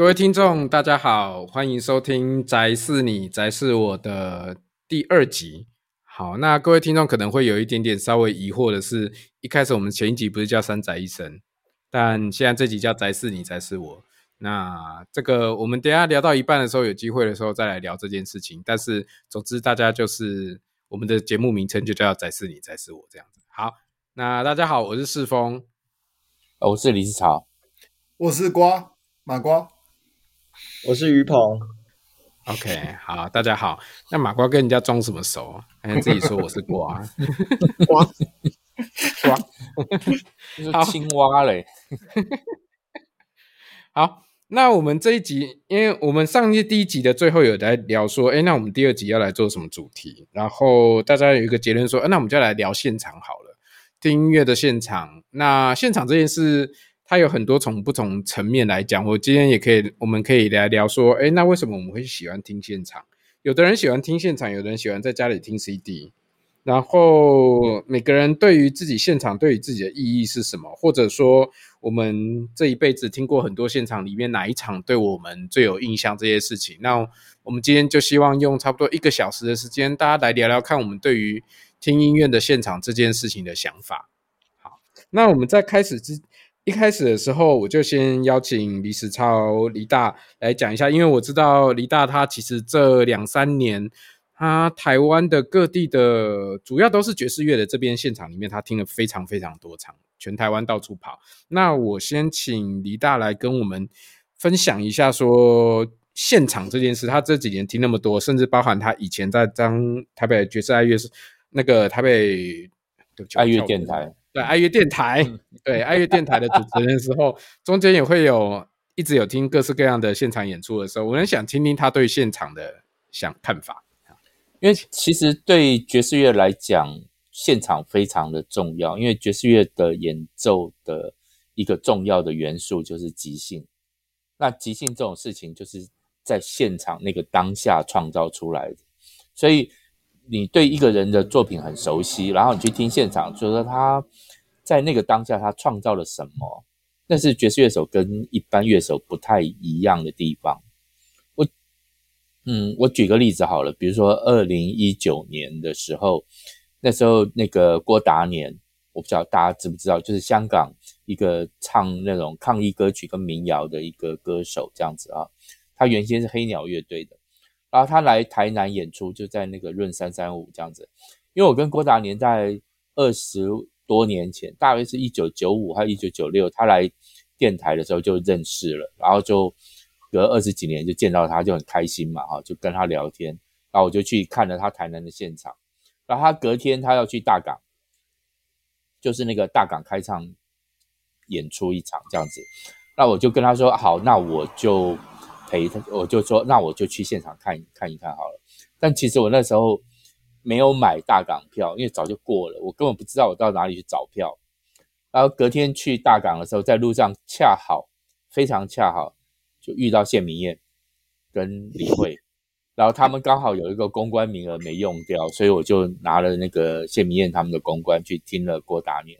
各位听众，大家好，欢迎收听《宅是你，宅是我》的第二集。好，那各位听众可能会有一点点稍微疑惑的是，一开始我们前一集不是叫三宅一生，但现在这集叫《宅是你，宅是我》。那这个我们等一下聊到一半的时候，有机会的时候再来聊这件事情。但是总之，大家就是我们的节目名称就叫《宅是你，宅是我》这样子。好，那大家好，我是世峰，我是李子潮，我是瓜马瓜。我是于鹏，OK，好，大家好。那马瓜跟人家装什么熟？还自己说我是瓜，瓜 瓜，就是青蛙嘞。好，那我们这一集，因为我们上一第一集的最后有在聊说，哎，那我们第二集要来做什么主题？然后大家有一个结论说，啊，那我们就来聊现场好了，听音乐的现场。那现场这件事。它有很多从不同层面来讲，我今天也可以，我们可以来聊说，诶，那为什么我们会喜欢听现场？有的人喜欢听现场，有的人喜欢在家里听 CD。然后每个人对于自己现场对于自己的意义是什么？或者说，我们这一辈子听过很多现场里面哪一场对我们最有印象？这些事情，那我们今天就希望用差不多一个小时的时间，大家来聊聊看我们对于听音乐的现场这件事情的想法。好，那我们在开始之。一开始的时候，我就先邀请李史超、李大来讲一下，因为我知道李大他其实这两三年，他台湾的各地的主要都是爵士乐的这边现场里面，他听了非常非常多场，全台湾到处跑。那我先请李大来跟我们分享一下，说现场这件事，他这几年听那么多，甚至包含他以前在当台北爵士爱乐那个台北爱乐电台。对爱乐电台，对爱乐电台的主持人的时候，中间也会有一直有听各式各样的现场演出的时候，我很想听听他对现场的想看法。因为其实对爵士乐来讲，现场非常的重要，因为爵士乐的演奏的一个重要的元素就是即兴。那即兴这种事情，就是在现场那个当下创造出来的，所以。你对一个人的作品很熟悉，然后你去听现场，就说他在那个当下他创造了什么，那是爵士乐手跟一般乐手不太一样的地方。我，嗯，我举个例子好了，比如说二零一九年的时候，那时候那个郭达年，我不知道大家知不知道，就是香港一个唱那种抗议歌曲跟民谣的一个歌手这样子啊，他原先是黑鸟乐队的。然后他来台南演出，就在那个润三三五这样子。因为我跟郭达年在二十多年前，大约是一九九五还是一九九六，他来电台的时候就认识了，然后就隔二十几年就见到他，就很开心嘛，哈，就跟他聊天。然后我就去看了他台南的现场。然后他隔天他要去大港，就是那个大港开唱演出一场这样子。那我就跟他说好，那我就。陪他，我就说，那我就去现场看看一看好了。但其实我那时候没有买大港票，因为早就过了，我根本不知道我到哪里去找票。然后隔天去大港的时候，在路上恰好非常恰好就遇到谢明燕跟李慧，然后他们刚好有一个公关名额没用掉，所以我就拿了那个谢明燕他们的公关去听了郭达年。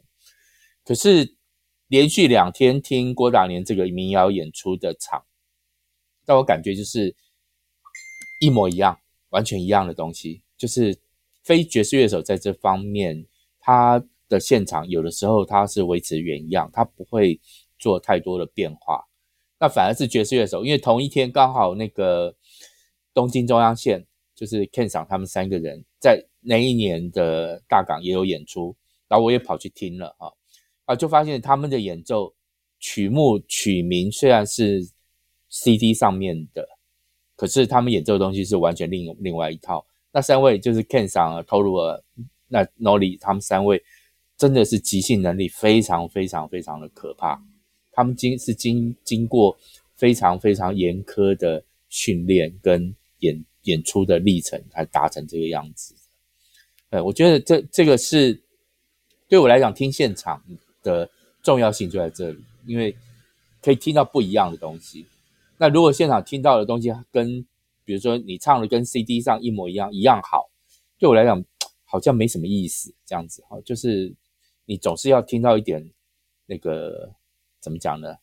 可是连续两天听郭达年这个民谣演出的场。让我感觉就是一模一样，完全一样的东西。就是非爵士乐手在这方面，他的现场有的时候他是维持原样，他不会做太多的变化。那反而是爵士乐手，因为同一天刚好那个东京中央线就是 Ken 桑他们三个人在那一年的大港也有演出，然后我也跑去听了啊啊，就发现他们的演奏曲目曲名虽然是。CD 上面的，可是他们演奏的东西是完全另另外一套。那三位就是 Ken 桑、Toru、那 Nori 他们三位真的是即兴能力非常非常非常的可怕。他们经是经经过非常非常严苛的训练跟演演出的历程才达成这个样子。呃，我觉得这这个是对我来讲听现场的重要性就在这里，因为可以听到不一样的东西。那如果现场听到的东西跟，比如说你唱的跟 CD 上一模一样，一样好，对我来讲好像没什么意思，这样子哈，就是你总是要听到一点那个怎么讲呢？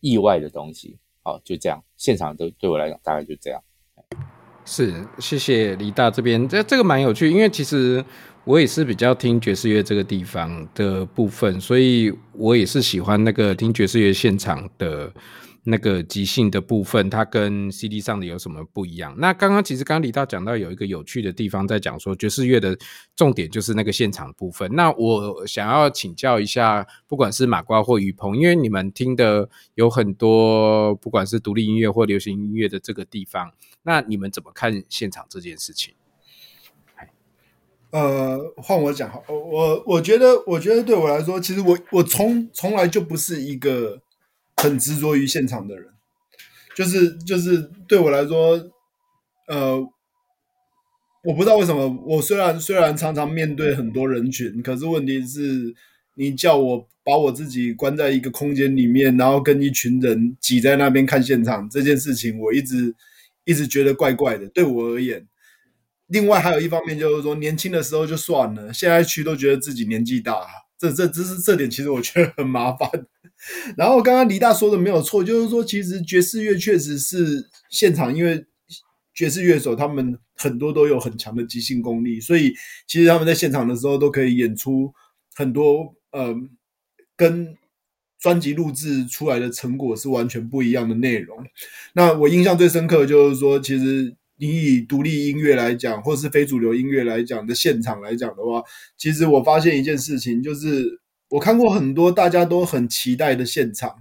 意外的东西好，就这样，现场都对我来讲大概就这样。是，谢谢李大这边，这这个蛮有趣，因为其实我也是比较听爵士乐这个地方的部分，所以我也是喜欢那个听爵士乐现场的。那个即兴的部分，它跟 CD 上的有什么不一样？那刚刚其实刚刚李大讲到有一个有趣的地方，在讲说爵士乐的重点就是那个现场部分。那我想要请教一下，不管是马瓜或于鹏，因为你们听的有很多，不管是独立音乐或流行音乐的这个地方，那你们怎么看现场这件事情？呃，换我讲，我我觉得，我觉得对我来说，其实我我从从来就不是一个。很执着于现场的人，就是就是对我来说，呃，我不知道为什么，我虽然虽然常常面对很多人群，可是问题是，你叫我把我自己关在一个空间里面，然后跟一群人挤在那边看现场这件事情，我一直一直觉得怪怪的。对我而言，另外还有一方面就是说，年轻的时候就算了，现在去都觉得自己年纪大，这这这是这点，其实我觉得很麻烦。然后刚刚李大说的没有错，就是说其实爵士乐确实是现场，因为爵士乐手他们很多都有很强的即兴功力，所以其实他们在现场的时候都可以演出很多呃跟专辑录制出来的成果是完全不一样的内容。那我印象最深刻的就是说，其实你以独立音乐来讲，或是非主流音乐来讲的现场来讲的话，其实我发现一件事情就是。我看过很多大家都很期待的现场，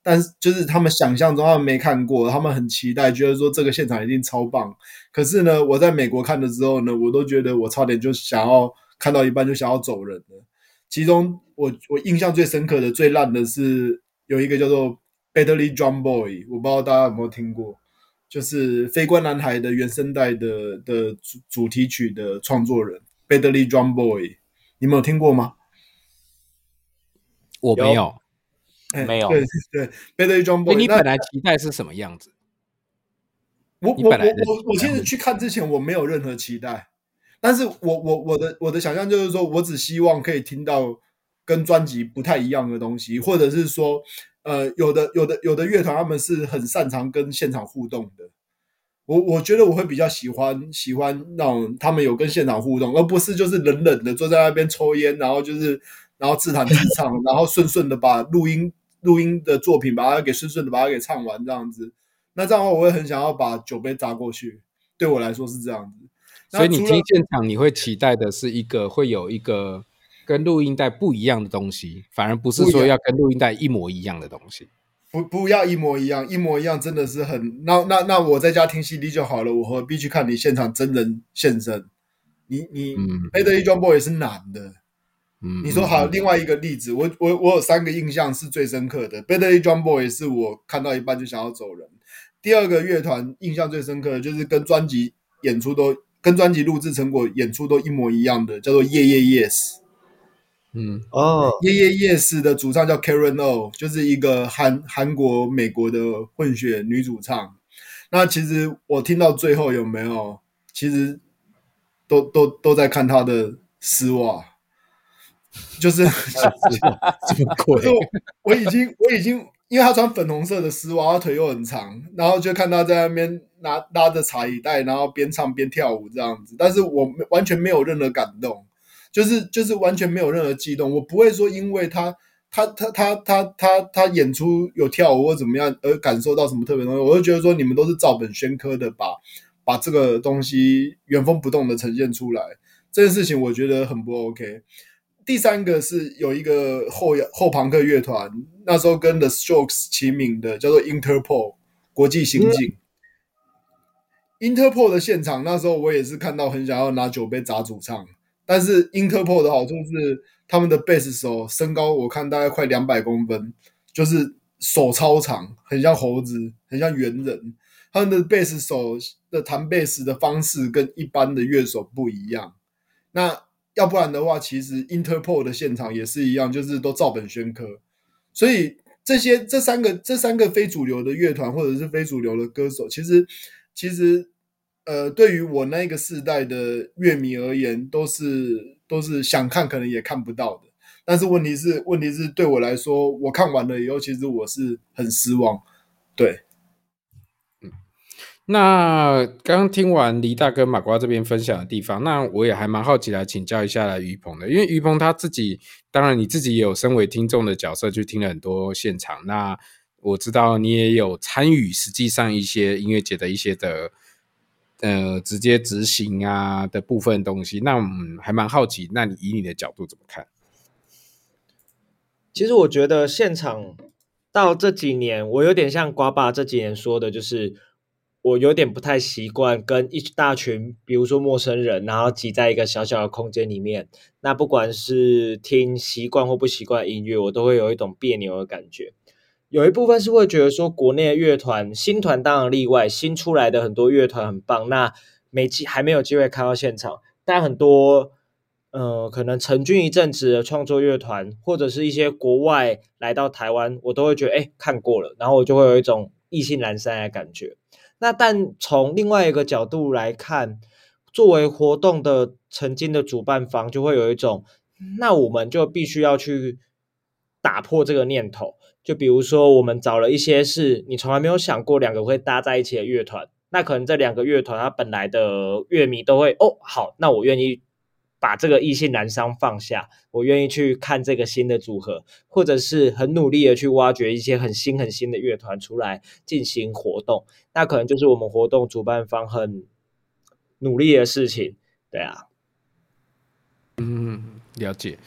但是就是他们想象中他们没看过，他们很期待，觉得说这个现场一定超棒。可是呢，我在美国看的时候呢，我都觉得我差点就想要看到一半就想要走人了。其中我我印象最深刻的、最烂的是有一个叫做 Badly Drum Boy，我不知道大家有没有听过，就是《飞官男孩》的原声带的的主主题曲的创作人 Badly Drum Boy，你们有听过吗？我没有，有欸、没有。对对，Badly Drum Boy。你本来期待是什么样子？我我我我我其实去看之前我没有任何期待，但是我我我的我的想象就是说，我只希望可以听到跟专辑不太一样的东西，或者是说，呃，有的有的有的乐团他们是很擅长跟现场互动的。我我觉得我会比较喜欢喜欢那种他们有跟现场互动，而不是就是冷冷的坐在那边抽烟，然后就是。然后自弹自唱，然后顺顺的把录音录音的作品把它给顺顺的把它给唱完这样子，那这样的话我会很想要把酒杯砸过去，对我来说是这样子。所以你听现场你会期待的是一个会有一个跟录音带不一样的东西，反而不是说要跟录音带一模一样的东西。不不要一模一样，一模一样真的是很那那那我在家听 CD 就好了，我何必去看你现场真人现身？你你嗯，Badly Drum Boy 也是难的。嗯，你说好，另外一个例子，我我我有三个印象是最深刻的。Badly Drum Boy 是我看到一半就想要走人。第二个乐团印象最深刻的就是跟专辑演出都跟专辑录制成果演出都一模一样的，叫做 Yeah Yeah Yes。嗯，哦，Yeah Yeah Yes 的主唱叫 Karen O，就是一个韩韩国美国的混血女主唱。那其实我听到最后有没有，其实都都都在看她的丝袜。就是 这么贵，就我已经我已经，因为他穿粉红色的丝袜，他腿又很长，然后就看他在那边拿拉着茶椅袋，然后边唱边跳舞这样子。但是我完全没有任何感动，就是就是完全没有任何激动。我不会说因为他他他他他他他演出有跳舞或怎么样而感受到什么特别东西。我就觉得说你们都是照本宣科的把把这个东西原封不动的呈现出来，这件事情我觉得很不 OK。第三个是有一个后后朋克乐团，那时候跟 The Strokes 齐名的，叫做 Interpol 国际刑警。嗯、Interpol 的现场，那时候我也是看到很想要拿酒杯砸主唱。但是 Interpol 的好处是，他们的贝斯手身高我看大概快两百公分，就是手超长，很像猴子，很像猿人。他们的贝斯手的弹贝斯的方式跟一般的乐手不一样。那要不然的话，其实 Interpol 的现场也是一样，就是都照本宣科。所以这些这三个这三个非主流的乐团或者是非主流的歌手，其实其实呃，对于我那个世代的乐迷而言，都是都是想看可能也看不到的。但是问题是问题是对我来说，我看完了以后，其实我是很失望。对，那刚刚听完黎大哥马瓜这边分享的地方，那我也还蛮好奇来请教一下来于鹏的，因为于鹏他自己，当然你自己也有身为听众的角色去听了很多现场，那我知道你也有参与实际上一些音乐节的一些的呃直接执行啊的部分东西，那我们还蛮好奇，那你以你的角度怎么看？其实我觉得现场到这几年，我有点像瓜爸这几年说的，就是。我有点不太习惯跟一大群，比如说陌生人，然后挤在一个小小的空间里面。那不管是听习惯或不习惯音乐，我都会有一种别扭的感觉。有一部分是会觉得说，国内的乐团新团当然例外，新出来的很多乐团很棒。那没机还没有机会开到现场，但很多呃可能成军一阵子的创作乐团，或者是一些国外来到台湾，我都会觉得哎看过了，然后我就会有一种意兴阑珊的感觉。那但从另外一个角度来看，作为活动的曾经的主办方，就会有一种，那我们就必须要去打破这个念头。就比如说，我们找了一些是你从来没有想过两个会搭在一起的乐团，那可能这两个乐团它本来的乐迷都会哦，好，那我愿意。把这个意兴阑珊放下，我愿意去看这个新的组合，或者是很努力的去挖掘一些很新很新的乐团出来进行活动，那可能就是我们活动主办方很努力的事情，对啊。嗯，了解。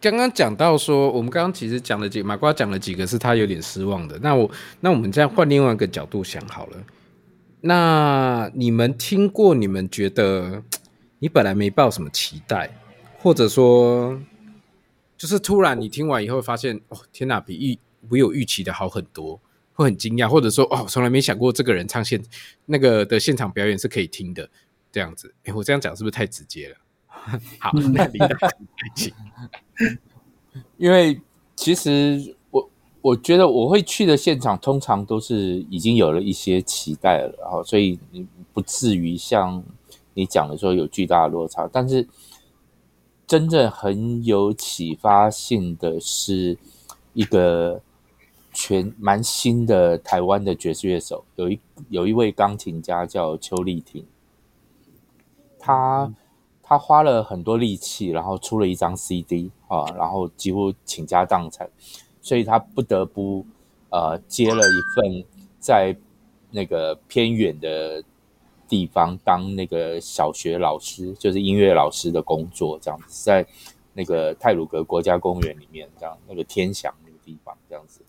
刚刚讲到说，我们刚刚其实讲了几，马瓜讲了几个是他有点失望的。那我那我们这样换另外一个角度想好了，那你们听过？你们觉得？你本来没抱什么期待，或者说，就是突然你听完以后发现，哦，天哪，比预比我预期的好很多，会很惊讶，或者说，哦，从来没想过这个人唱现那个的现场表演是可以听的，这样子。哎，我这样讲是不是太直接了？好，那你的请。因为其实我我觉得我会去的现场，通常都是已经有了一些期待了，然后所以你不至于像。你讲的说有巨大的落差，但是真正很有启发性的是一个全蛮新的台湾的爵士乐手，有一有一位钢琴家叫邱丽婷，他他花了很多力气，然后出了一张 CD 啊，然后几乎倾家荡产，所以他不得不呃接了一份在那个偏远的。地方当那个小学老师，就是音乐老师的工作，这样子，在那个泰鲁阁国家公园里面，这样那个天祥那个地方，这样子。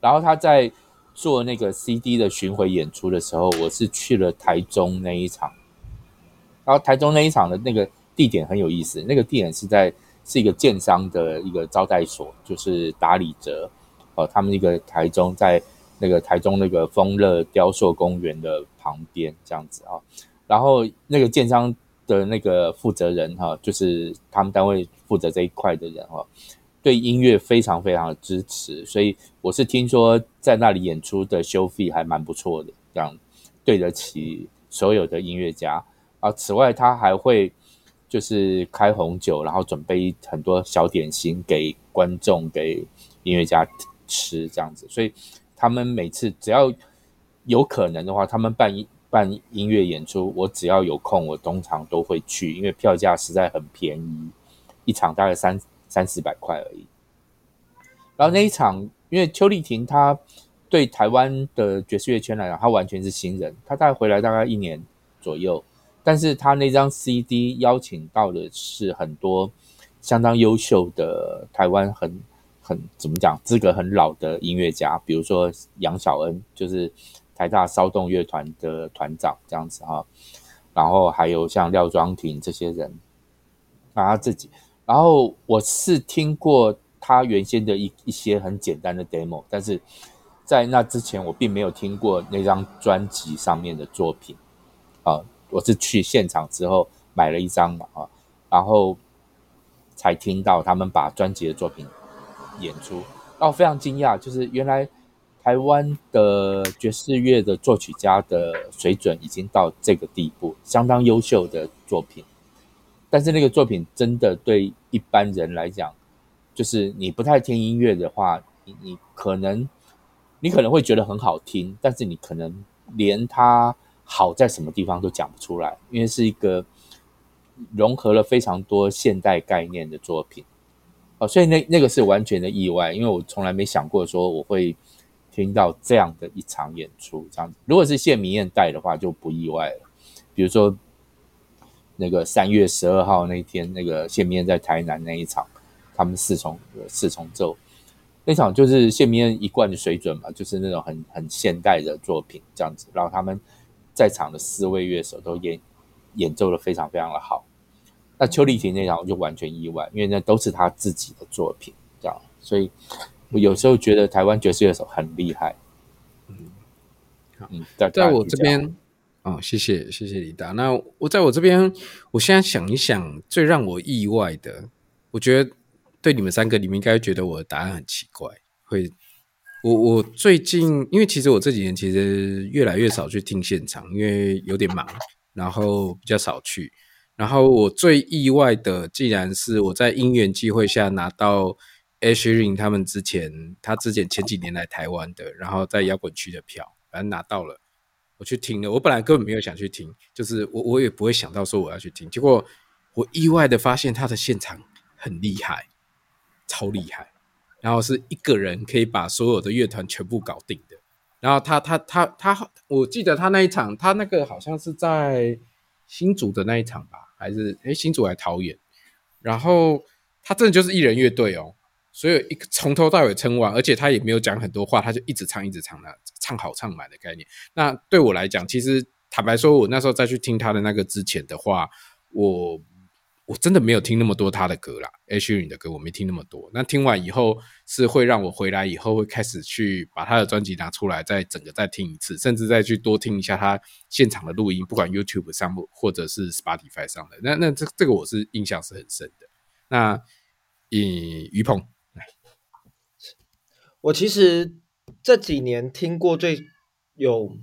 然后他在做那个 CD 的巡回演出的时候，我是去了台中那一场。然后台中那一场的那个地点很有意思，那个地点是在是一个建商的一个招待所，就是达里泽哦，他们那个台中在。那个台中那个丰乐雕塑公园的旁边这样子啊，然后那个建商的那个负责人哈，就是他们单位负责这一块的人哈，对音乐非常非常的支持，所以我是听说在那里演出的收费还蛮不错的，这样对得起所有的音乐家啊。此外，他还会就是开红酒，然后准备很多小点心给观众、给音乐家吃这样子，所以。他们每次只要有可能的话，他们办一办音乐演出，我只要有空，我通常都会去，因为票价实在很便宜，一场大概三三四百块而已。然后那一场，因为邱丽婷她对台湾的爵士乐圈来讲，她完全是新人，她大概回来大概一年左右，但是他那张 CD 邀请到的是很多相当优秀的台湾很。很怎么讲，资格很老的音乐家，比如说杨小恩，就是台大骚动乐团的团长这样子哈。然后还有像廖庄廷这些人，啊他自己。然后我是听过他原先的一一些很简单的 demo，但是在那之前我并没有听过那张专辑上面的作品啊。我是去现场之后买了一张嘛啊，然后才听到他们把专辑的作品。演出，让我非常惊讶，就是原来台湾的爵士乐的作曲家的水准已经到这个地步，相当优秀的作品。但是那个作品真的对一般人来讲，就是你不太听音乐的话，你你可能你可能会觉得很好听，但是你可能连它好在什么地方都讲不出来，因为是一个融合了非常多现代概念的作品。哦，所以那那个是完全的意外，因为我从来没想过说我会听到这样的一场演出这样子。如果是谢明燕带的话，就不意外了。比如说那个三月十二号那天，那个谢明燕在台南那一场，他们四重四重奏那场就是谢明燕一贯的水准嘛，就是那种很很现代的作品这样子。然后他们在场的四位乐手都演演奏的非常非常的好。那邱丽婷那场我就完全意外，因为那都是他自己的作品，这样，所以我有时候觉得台湾爵士乐手很厉害。嗯，好嗯，在在我这边，哦，谢谢谢谢李达。那我在我这边，我现在想一想，最让我意外的，我觉得对你们三个，你们应该觉得我的答案很奇怪。会，我我最近，因为其实我这几年其实越来越少去听现场，因为有点忙，然后比较少去。然后我最意外的，竟然是我在因缘机会下拿到 Ed Sheeran 他们之前，他之前前几年来台湾的，然后在摇滚区的票，反正拿到了，我去听了。我本来根本没有想去听，就是我我也不会想到说我要去听。结果我意外的发现他的现场很厉害，超厉害。然后是一个人可以把所有的乐团全部搞定的。然后他他他他，我记得他那一场，他那个好像是在新竹的那一场吧。还是诶，新竹来桃园，然后他真的就是一人乐队哦，所以一从头到尾撑完，而且他也没有讲很多话，他就一直唱一直唱，那唱好唱满的概念。那对我来讲，其实坦白说，我那时候再去听他的那个之前的话，我。我真的没有听那么多他的歌啦，Ed Sheeran 的歌我没听那么多。那听完以后是会让我回来以后会开始去把他的专辑拿出来，再整个再听一次，甚至再去多听一下他现场的录音，不管 YouTube 上或者是 Spotify 上的。那那这这个我是印象是很深的。那以于鹏，我其实这几年听过最有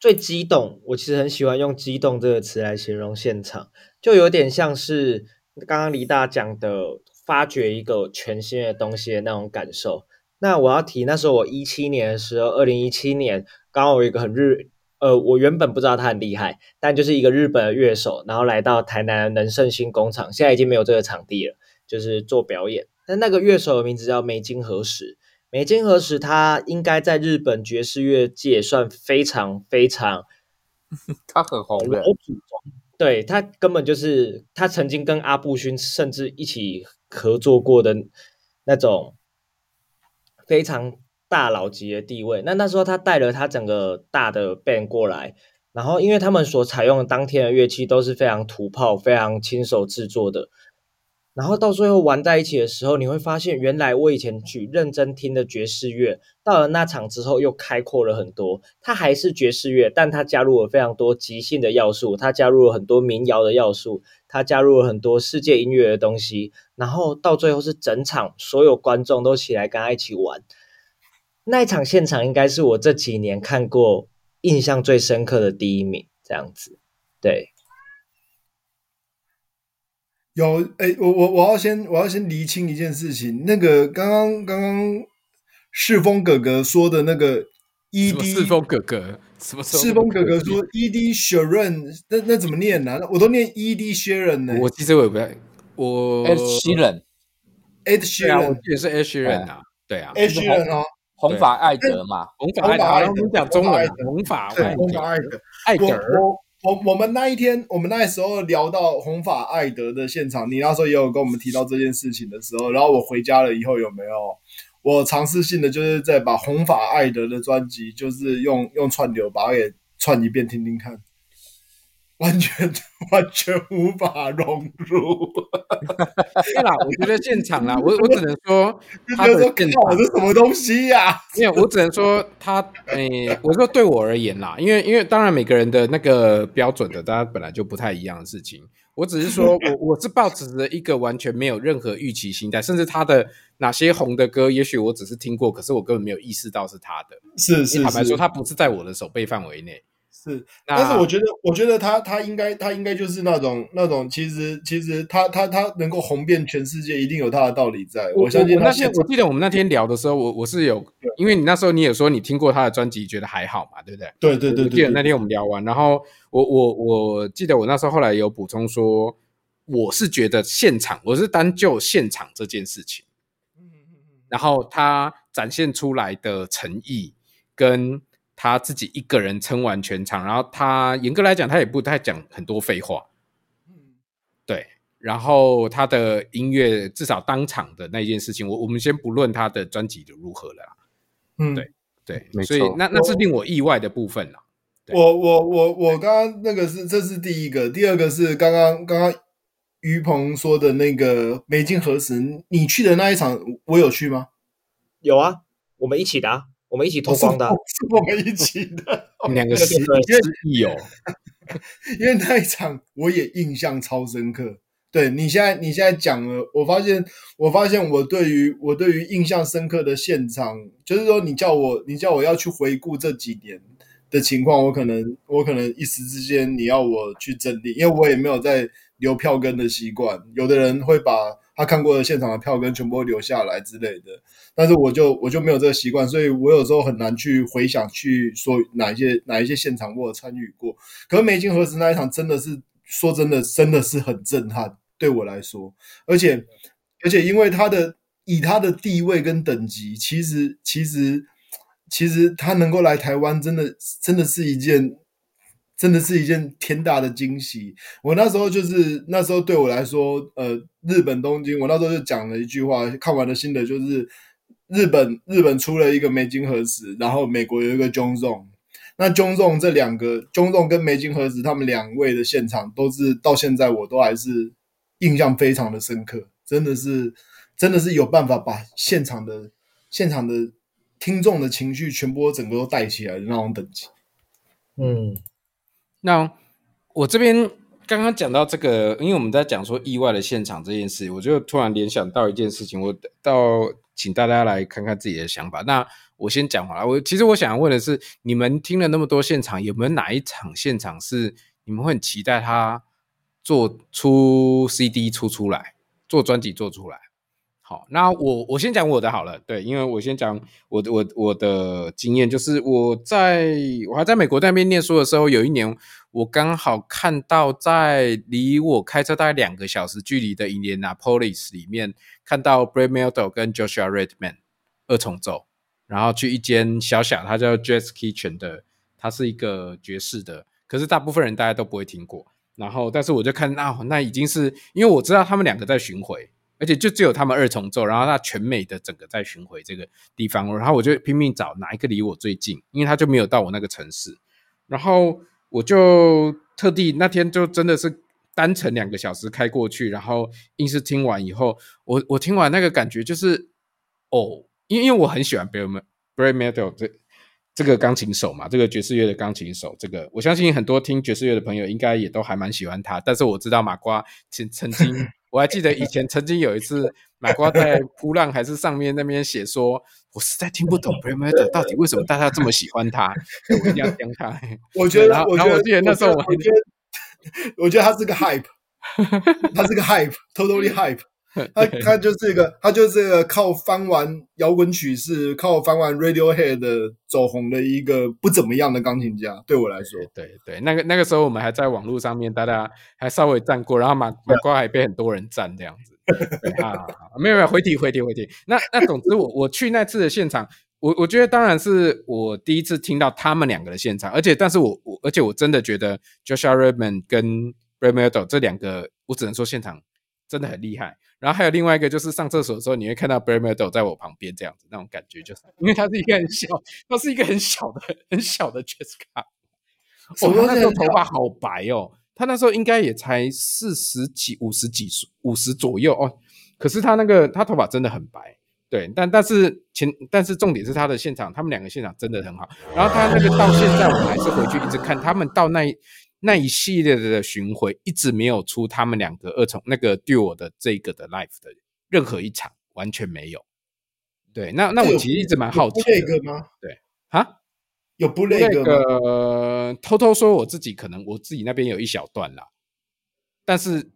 最激动，我其实很喜欢用“激动”这个词来形容现场。就有点像是刚刚李大讲的，发掘一个全新的东西的那种感受。那我要提，那时候我一七年的时候，二零一七年刚好有一个很日，呃，我原本不知道他很厉害，但就是一个日本的乐手，然后来到台南能盛新工厂，现在已经没有这个场地了，就是做表演。但那个乐手的名字叫梅津和实，梅津和实他应该在日本爵士乐界算非常非常，他很红的。对，他根本就是他曾经跟阿布勋甚至一起合作过的那种非常大佬级的地位。那那时候他带了他整个大的 band 过来，然后因为他们所采用的当天的乐器都是非常土炮、非常亲手制作的。然后到最后玩在一起的时候，你会发现，原来我以前去认真听的爵士乐，到了那场之后又开阔了很多。它还是爵士乐，但它加入了非常多即兴的要素，它加入了很多民谣的要素，它加入了很多世界音乐的东西。然后到最后是整场所有观众都起来跟他一起玩。那一场现场应该是我这几年看过印象最深刻的第一名，这样子，对。有哎，我我我要先我要先厘清一件事情，那个刚刚刚刚世峰哥哥说的那个 ED 世峰哥哥？什么世峰哥哥说 ED Sheeran 那那怎么念呢、啊？我都念 ED Sheeran 呢。我其实我也不太我 Ed Sheeran Ed 记得是 Ed Sheeran 啊，对啊，Ed Sheeran 哦，红发艾德嘛，红发艾德，我们讲中文，红发红发艾德，艾德。我我我们那一天，我们那时候聊到红发艾德的现场，你那时候也有跟我们提到这件事情的时候，然后我回家了以后有没有？我尝试性的就是在把红发艾德的专辑，就是用用串流把它给串一遍听听看。完全完全无法融入。对啦，我觉得现场啦，我我只能说 他的现场是什么东西呀、啊？因为我只能说他，诶、欸，我说对我而言啦，因为因为当然每个人的那个标准的，大家本来就不太一样的事情。我只是说 我我是抱持着一个完全没有任何预期心态，甚至他的哪些红的歌，也许我只是听过，可是我根本没有意识到是他的。是是，是，坦白说，他不是在我的手背范围内。是，但是我觉得，我觉得他他应该他应该就是那种那种，其实其实他他他能够红遍全世界，一定有他的道理在。我，我相信他。那天我记得我们那天聊的时候，我我是有，因为你那时候你也说你听过他的专辑，觉得还好嘛，对不对？对对对，对，对，记得那天我们聊完，然后我我我记得我那时候后来有补充说，我是觉得现场，我是单就现场这件事情，嗯嗯嗯然后他展现出来的诚意跟。他自己一个人撑完全场，然后他严格来讲，他也不太讲很多废话，嗯，对。然后他的音乐至少当场的那件事情，我我们先不论他的专辑的如何了，嗯，对对，所以那那是令我意外的部分了。我我我我刚刚那个是这是第一个，第二个是刚刚刚刚于鹏说的那个美金何时，你去的那一场，我有去吗？有啊，我们一起的啊。我们一起脱光的，是我们一起的，我们两个是有，因为那一场我也印象超深刻。对，你现在你现在讲了，我发现我发现我对于我对于印象深刻的现场，就是说你叫我你叫我要去回顾这几年的情况，我可能我可能一时之间你要我去整理，因为我也没有在留票根的习惯。有的人会把他看过的现场的票根全部留下来之类的。但是我就我就没有这个习惯，所以我有时候很难去回想，去说哪一些哪一些现场我有参与过。可是美金何时那一场真的是说真的真的是很震撼，对我来说，而且而且因为他的以他的地位跟等级，其实其实其实他能够来台湾，真的真的是一件真的是一件天大的惊喜。我那时候就是那时候对我来说，呃，日本东京，我那时候就讲了一句话，看完的心得就是。日本日本出了一个梅津和子，然后美国有一个 John Zorn。那 John Zorn 这两个 John Zorn 跟梅津和子他们两位的现场都是到现在我都还是印象非常的深刻，真的是真的是有办法把现场的现场的听众的情绪全部整个都带起来的那种等级。嗯，那我这边刚刚讲到这个，因为我们在讲说意外的现场这件事，我就突然联想到一件事情，我到。请大家来看看自己的想法。那我先讲好了。我其实我想问的是，你们听了那么多现场，有没有哪一场现场是你们会很期待他做出 CD 出出来，做专辑做出来？好，那我我先讲我的好了。对，因为我先讲我的我我的经验，就是我在我还在美国那边念书的时候，有一年我刚好看到在离我开车大概两个小时距离的 Indianapolis 里面，看到 Brad Mehldau 跟 Joshua Redman 二重奏，然后去一间小小，它叫 Jazz Kitchen 的，它是一个爵士的，可是大部分人大家都不会听过。然后，但是我就看啊、那已经是因为我知道他们两个在巡回。而且就只有他们二重奏，然后他全美的整个在巡回这个地方，然后我就拼命找哪一个离我最近，因为他就没有到我那个城市，然后我就特地那天就真的是单程两个小时开过去，然后硬是听完以后，我我听完那个感觉就是哦，因因为我很喜欢 Brad Mehldau 这这个钢琴手嘛，这个爵士乐的钢琴手，这个我相信很多听爵士乐的朋友应该也都还蛮喜欢他，但是我知道马瓜曾曾经。我还记得以前曾经有一次，马瓜在铺浪还是上面那边写说，我实在听不懂 Brad Mehldau 到底为什么大家这么喜欢他，我一定要讲他。我觉得，然后我记得那时候我，我觉得，我觉得他是个 hype，他是个 hype，totally hype。他他就是一个，他就是一个靠翻完摇滚曲式，靠翻完 Radiohead 的走红的一个不怎么样的钢琴家。对我来说，对对，对，那个那个时候我们还在网络上面，大家还稍微站过，然后马马瓜还被很多人站这样子。啊，没有没有，回题回题回题。那那总之我我去那次的现场，我我觉得当然是我第一次听到他们两个的现场，而且但是我我而且我真的觉得 Joshua Redman 跟 Brad Mehldau 这两个，我只能说现场真的很厉害。然后还有另外一个，就是上厕所的时候，你会看到 Brad Mehldau 在我旁边这样子，那种感觉就是，因为他是一个很小，他是一个很小的、很小的 Jessica。哦，他那时候头发好白哦，他那时候应该也才四十几、五十几岁、五十左右哦。可是他那个他头发真的很白，对，但但是前但是重点是他的现场，他们两个现场真的很好。然后他那个到现在我们还是回去一直看他们到那。那一系列的巡回一直没有出他们两个二重那个 duo 的这个的 live 的任何一场，完全没有。对，那那我其实一直蛮好奇的。这个吗？对啊，有 bootleg 那个偷偷说我自己可能我自己那边有一小段啦，但是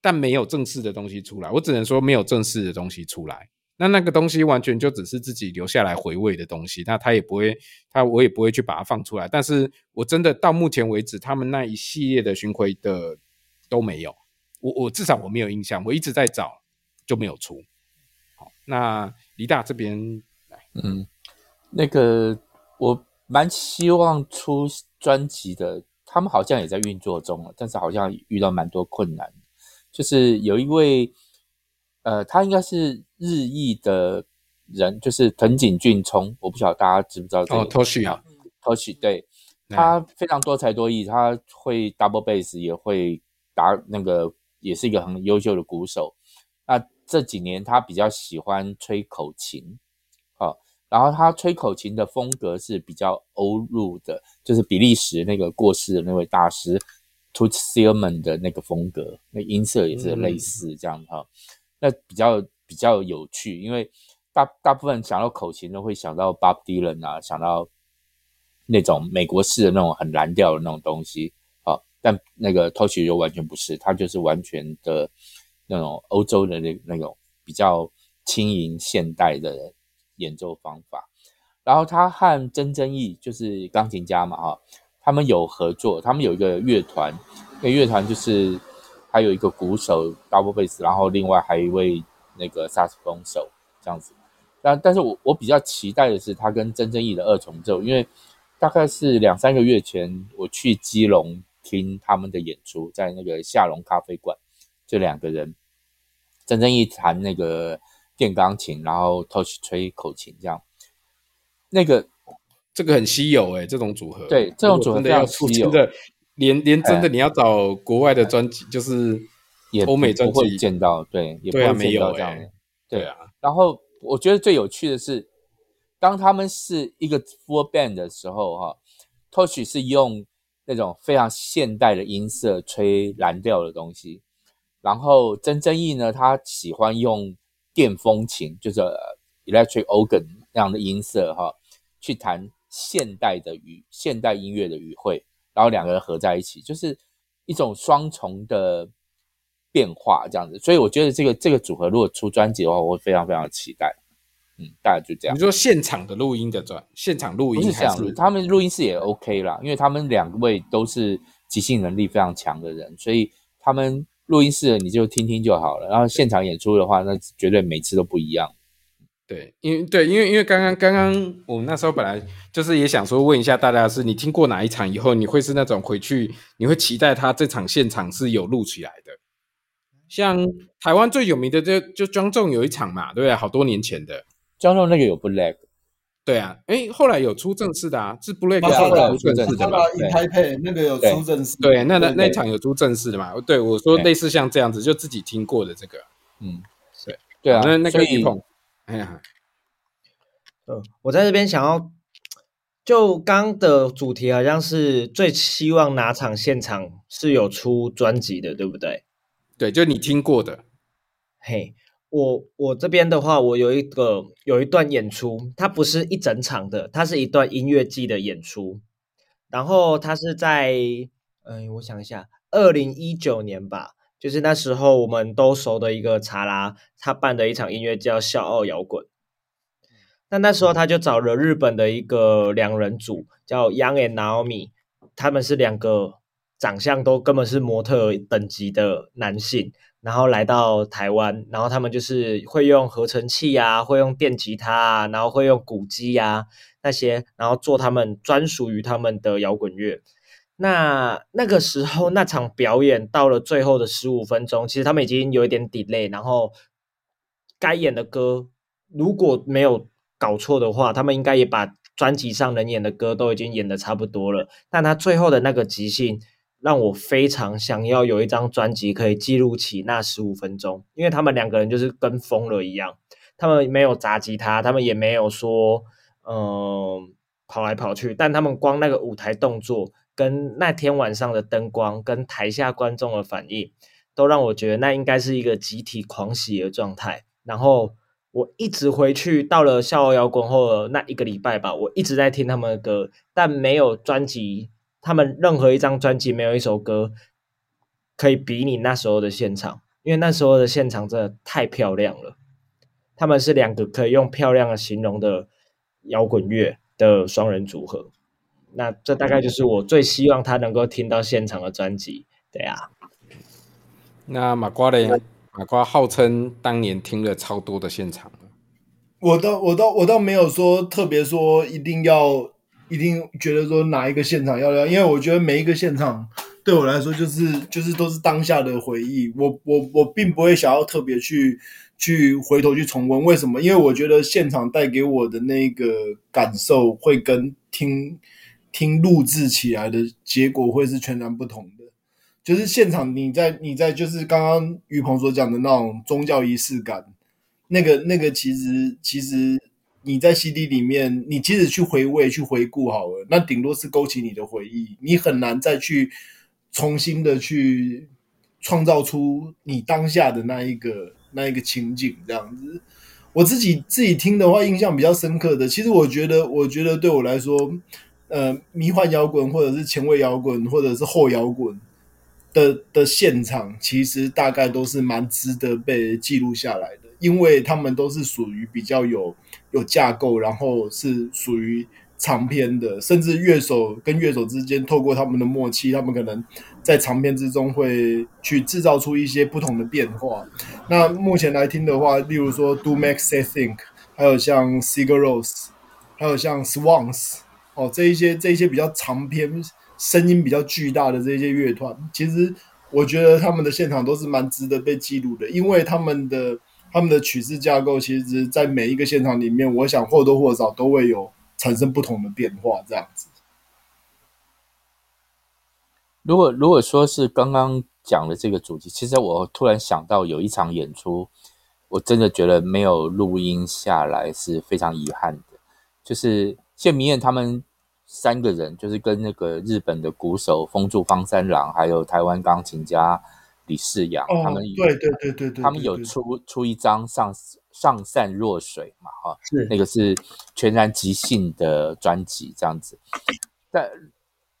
但没有正式的东西出来，我只能说没有正式的东西出来。那那个东西完全就只是自己留下来回味的东西，那他也不会，他我也不会去把它放出来。但是我真的到目前为止，他们那一系列的巡回的都没有，我我至少我没有印象，我一直在找就没有出。好，那黎大这边，嗯，那个我蛮希望出专辑的，他们好像也在运作中了，但是好像遇到蛮多困难，就是有一位。呃，他应该是日裔的人，就是藤井俊聪，我不晓得大家知不知道这个。哦，Toshi 啊，Toshi，对，他非常多才多艺，他会 double bass，也会打那个，也是一个很优秀的鼓手。那这几年他比较喜欢吹口琴，好，然后他吹口琴的风格是比较欧陆的，就是比利时那个过世的那位大师 Toots Thielemans 的那个风格，那音色也是类似这样哈。嗯那比较比较有趣，因为大大部分想到口琴都会想到 Bob Dylan 啊，想到那种美国式的那种很蓝调的那种东西啊。但那个 Tosh 就完全不是，他就是完全的那种欧洲的那那种比较轻盈现代的演奏方法。然后他和曾曾义就是钢琴家嘛，哈，他们有合作，他们有一个乐团，那乐团就是。还有一个鼓手 double bass，然后另外还有一位那个萨克斯风手这样子。但但是我我比较期待的是他跟曾正义的二重奏，因为大概是两三个月前我去基隆听他们的演出，在那个夏隆咖啡馆，就两个人，曾正义弹那个电钢琴，然后 Toshi 吹口琴这样。那个这个很稀有哎、欸，这种组合。对，这种组合非常稀有。连连真的，你要找国外的专辑，就是欧美专辑会见到，对，也不会没有这样的，对啊。然后我觉得最有趣的是，当他们是一个 full band 的时候，哈，Toshi 是用那种非常现代的音色吹蓝调的东西，然后曾曾义呢，他喜欢用电风琴，就是 electric organ 那样的音色，哈，去弹现代的语，现代音乐的语汇。然后两个人合在一起，就是一种双重的变化，这样子。所以我觉得这个这个组合如果出专辑的话，我会非常非常期待。嗯，大概就这样。你说现场的录音的专，现场录音不是这样，他们录音室也 OK 啦，因为他们两位都是即兴能力非常强的人，所以他们录音室你就听听就好了。然后现场演出的话，那绝对每次都不一样。对，因为对，因为因为刚刚刚刚我们那时候本来就是也想说问一下大家，是你听过哪一场以后，你会是那种回去你会期待他这场现场是有录起来的。像台湾最有名的就就庄重有一场嘛，对不对？好多年前的庄重那个有 bootleg，对啊，哎，后来有出正式的啊，是 bootleg 后来有出正式的嘛？对台配那个有出正式，对，那那那场有出正式的嘛？对，我说类似像这样子，就自己听过的这个，嗯，对对啊，那那个一碰。哎呀，嗯，我在这边想要，就刚的主题好像是最希望哪场现场是有出专辑的，对不对？对，就你听过的。嘿，我我这边的话，我有一个有一段演出，它不是一整场的，它是一段音乐季的演出，然后它是在，嗯，我想一下，二零一九年吧。就是那时候我们都熟的一个查拉，他办的一场音乐叫《笑傲摇滚》。那那时候他就找了日本的一个两人组，叫 Young and Naomi，他们是两个长相都根本是模特等级的男性，然后来到台湾，然后他们就是会用合成器啊，会用电吉他啊，然后会用鼓机啊那些，然后做他们专属于他们的摇滚乐。那那个时候那场表演到了最后的十五分钟，其实他们已经有一点 delay，然后该演的歌如果没有搞错的话，他们应该也把专辑上能演的歌都已经演的差不多了。但他最后的那个即兴，让我非常想要有一张专辑可以记录起那十五分钟，因为他们两个人就是跟疯了一样，他们没有砸吉他，他们也没有说嗯、跑来跑去，但他们光那个舞台动作。跟那天晚上的灯光，跟台下观众的反应，都让我觉得那应该是一个集体狂喜的状态。然后我一直回去到了笑傲摇滚后的那一个礼拜吧，我一直在听他们的歌，但没有专辑，他们任何一张专辑没有一首歌可以比拟那时候的现场，因为那时候的现场真的太漂亮了。他们是两个可以用漂亮的形容的摇滚乐的双人组合，那这大概就是我最希望他能够听到现场的专辑。对啊，那马瓜嘞？马瓜号称当年听了超多的现场，我倒我倒我倒没有说特别说一定要一定觉得说哪一个现场要要，因为我觉得每一个现场对我来说就是就是都是当下的回忆，我我我并不会想要特别去去回头去重温，为什么？因为我觉得现场带给我的那个感受会跟听听录制起来的结果会是全然不同的。就是现场，你在你在就是刚刚于鹏所讲的那种宗教仪式感，那个那个其实其实你在 CD 里面，你即使去回味去回顾好了，那顶多是勾起你的回忆，你很难再去重新的去创造出你当下的那一个那一个情景这样子。我自己自己听的话，印象比较深刻的，其实我觉得我觉得对我来说，呃，迷幻摇滚或者是前卫摇滚或者是后摇滚。的的现场其实大概都是蛮值得被记录下来的，因为他们都是属于比较有有架构，然后是属于长篇的，甚至乐手跟乐手之间透过他们的默契，他们可能在长篇之中会去制造出一些不同的变化。那目前来听的话，例如说 Do Make Say Think，还有像 Sigur Rós，还有像 Swans，哦，这一些这一些比较长篇。声音比较巨大的这些乐团，其实我觉得他们的现场都是蛮值得被记录的，因为他们的他们的曲式架构，其实，在每一个现场里面，我想或多或少都会有产生不同的变化，这样子。如果如果说是刚刚讲的这个主题，其实我突然想到有一场演出，我真的觉得没有录音下来是非常遗憾的，就是谢明燕他们。三个人就是跟那个日本的鼓手风住方三郎，还有台湾钢琴家李世阳，哦、他们对对对对对，他们有出出一张上上善若水嘛，哈，是那个是全然即兴的专辑，这样子。在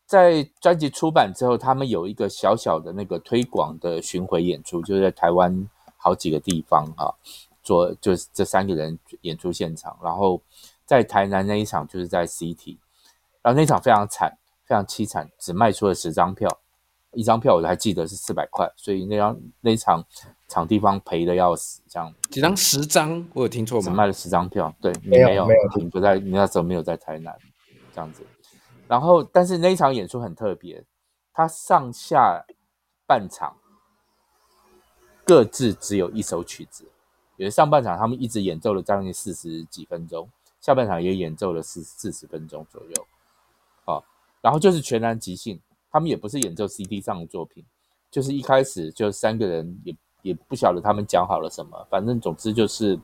在专辑出版之后，他们有一个小小的那个推广的巡回演出，就是在台湾好几个地方啊，做就是这三个人演出现场，然后在台南那一场就是在 City。然后那场非常惨，非常凄惨，只卖出了十张票，一张票我还记得是四百块，所以那张那场场地方赔的要死，这样几张十张，我有听错吗？只卖了十张票，对，没有没有，没有你不在，你那时候没有在台南，这样子。然后，但是那一场演出很特别，它上下半场各自只有一首曲子，因为上半场他们一直演奏了将近四十几分钟，下半场也演奏了四四十分钟左右。啊然后就是全然即兴，他们也不是演奏 CD 上的作品，就是一开始就三个人也也不晓得他们讲好了什么，反正总之就是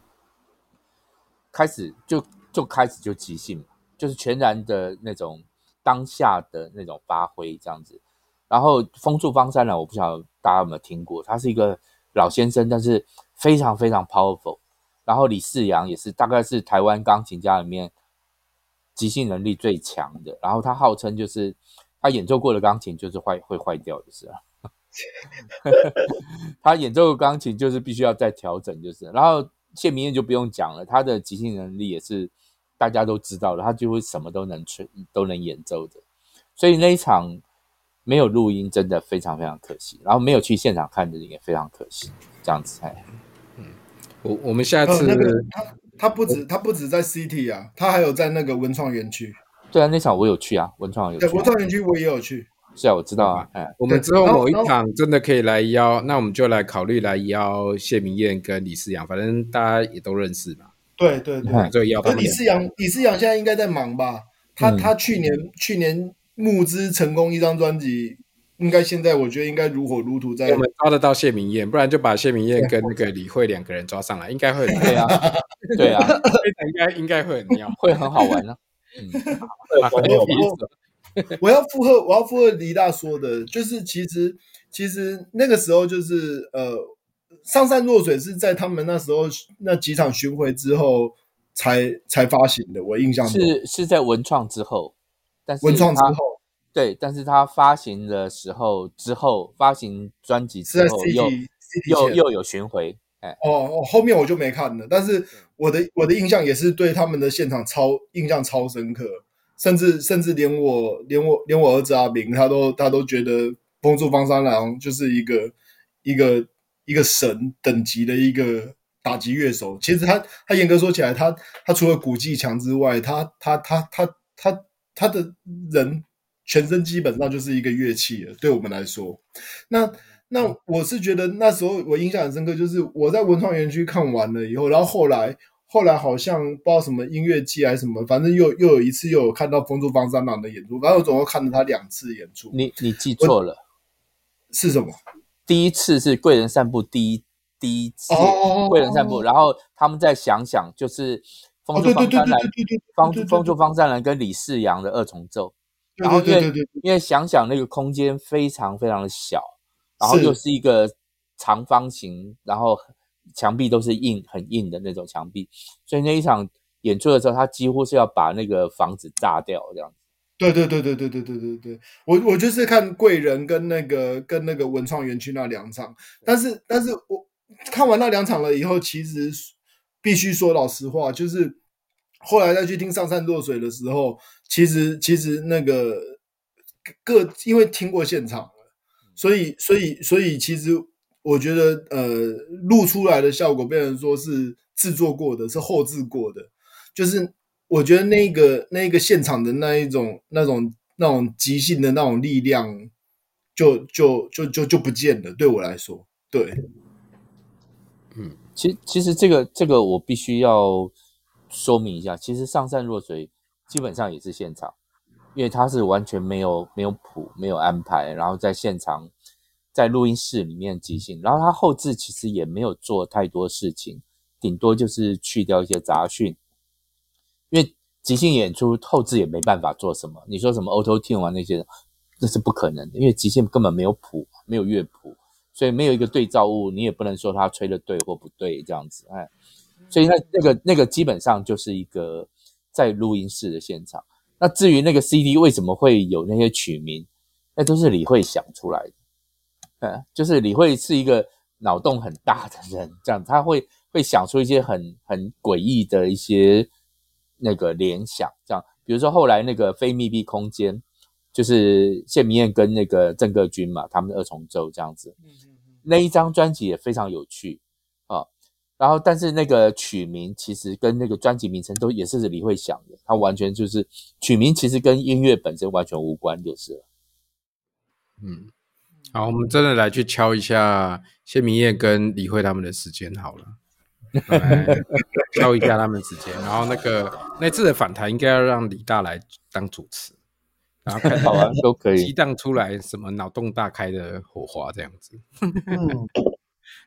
开始就就开始就即兴，就是全然的那种当下的那种发挥这样子。然后风住方三郎，我不晓得大家有没有听过，他是一个老先生，但是非常非常 powerful。然后李世阳也是，大概是台湾钢琴家里面。即兴能力最强的，然后他号称就是他演奏过的钢琴就是坏会坏掉，就是啊。他演奏的钢琴就是必须要再调整，就是。然后谢明燕就不用讲了，他的即兴能力也是大家都知道的，他就会什么都能吹，都能演奏的。所以那一场没有录音，真的非常非常可惜。然后没有去现场看的人也非常可惜，这样子哎。嗯，我我们下次。那个他他不止，他不止在 City 啊，他还有在那个文创园区。对啊，那场我有去啊，文创有去。对，文创园区我也有去。是啊，我知道啊。哎，我们之后某一场真的可以来邀，那我们就来考虑来邀谢明燕跟李思阳，反正大家也都认识嘛。对对对，就邀他们。李思阳，李思阳现在应该在忙吧？他、嗯、他去年去年募资成功一张专辑。应该现在我觉得应该如火如荼，在我们抓得到谢明燕，不然就把谢明燕跟那个李慧两个人抓上来，应该会很 对啊，对啊，应该应该会很妙，会很好玩呢、啊。嗯，我要附和，我要附和李大说的，就是其实其实那个时候就是呃，上善若水是在他们那时候那几场巡回之后才才发行的，我印象中。是是在文创之后，但是文创之后。对，但是他发行的时候之后发行专辑之后又又又有巡回，哎，哦哦，后面我就没看了。但是我的我的印象也是对他们的现场超印象超深刻，甚至甚至连我连我连我儿子阿明他都他都觉得风住方三郎就是一个一个一个神等级的一个打击乐手。其实他他严格说起来，他他除了古技强之外，他他他他他他的人。全身基本上就是一个乐器了，对我们来说。那那我是觉得那时候我印象很深刻，就是我在文创园区看完了以后，然后后来后来好像不知道什么音乐季还是什么，反正又又有一次又有看到风住方三郎的演出，反正我总共看了他两次演出。你你记错了，是什么？第一次是贵人散步第一第一次贵人散步，然后他们再想想就是风住方三郎，风风住方三郎跟李世阳的二重奏。然后因为因为想想那个空间非常非常的小，然后又是一个长方形，然后墙壁都是硬很硬的那种墙壁，所以那一场演出的时候，他几乎是要把那个房子炸掉这样子。对对对对对对对对对，我我就是看贵人跟那个跟那个文创园区那两场，但是但是我看完那两场了以后，其实必须说老实话，就是。后来再去听上善若水的时候，其实其实那个各因为听过现场了，所以所以所以其实我觉得呃录出来的效果被人说是制作过的，是后制过的，就是我觉得那个那个现场的那一种那种那种即兴的那种力量就就就就就不见了。对我来说，对，嗯，其其实这个这个我必须要。说明一下，其实上善若水基本上也是现场，因为他是完全没有没有谱、没有安排，然后在现场在录音室里面即兴，然后他后置其实也没有做太多事情，顶多就是去掉一些杂讯，因为即兴演出后置也没办法做什么。你说什么 Auto Tune 啊那些，那是不可能的，因为即兴根本没有谱，没有乐谱，所以没有一个对照物，你也不能说他吹的对或不对这样子，哎。所以那那个那个基本上就是一个在录音室的现场。那至于那个 CD 为什么会有那些曲名，那都是李慧想出来的。嗯，就是李慧是一个脑洞很大的人，这样他会会想出一些很很诡异的一些那个联想，这样比如说后来那个非密闭空间，就是谢明燕跟那个郑克军嘛，他们的二重奏这样子，那一张专辑也非常有趣。然后，但是那个曲名其实跟那个专辑名称都也是李慧想的，他完全就是曲名其实跟音乐本身完全无关，就是了。嗯，好，我们真的来去敲一下谢明燕跟李慧他们的时间好了，敲一下他们时间。然后那个那次的访谈应该要让李大来当主持，然后看到都可以激荡出来什么脑洞大开的火花这样子。嗯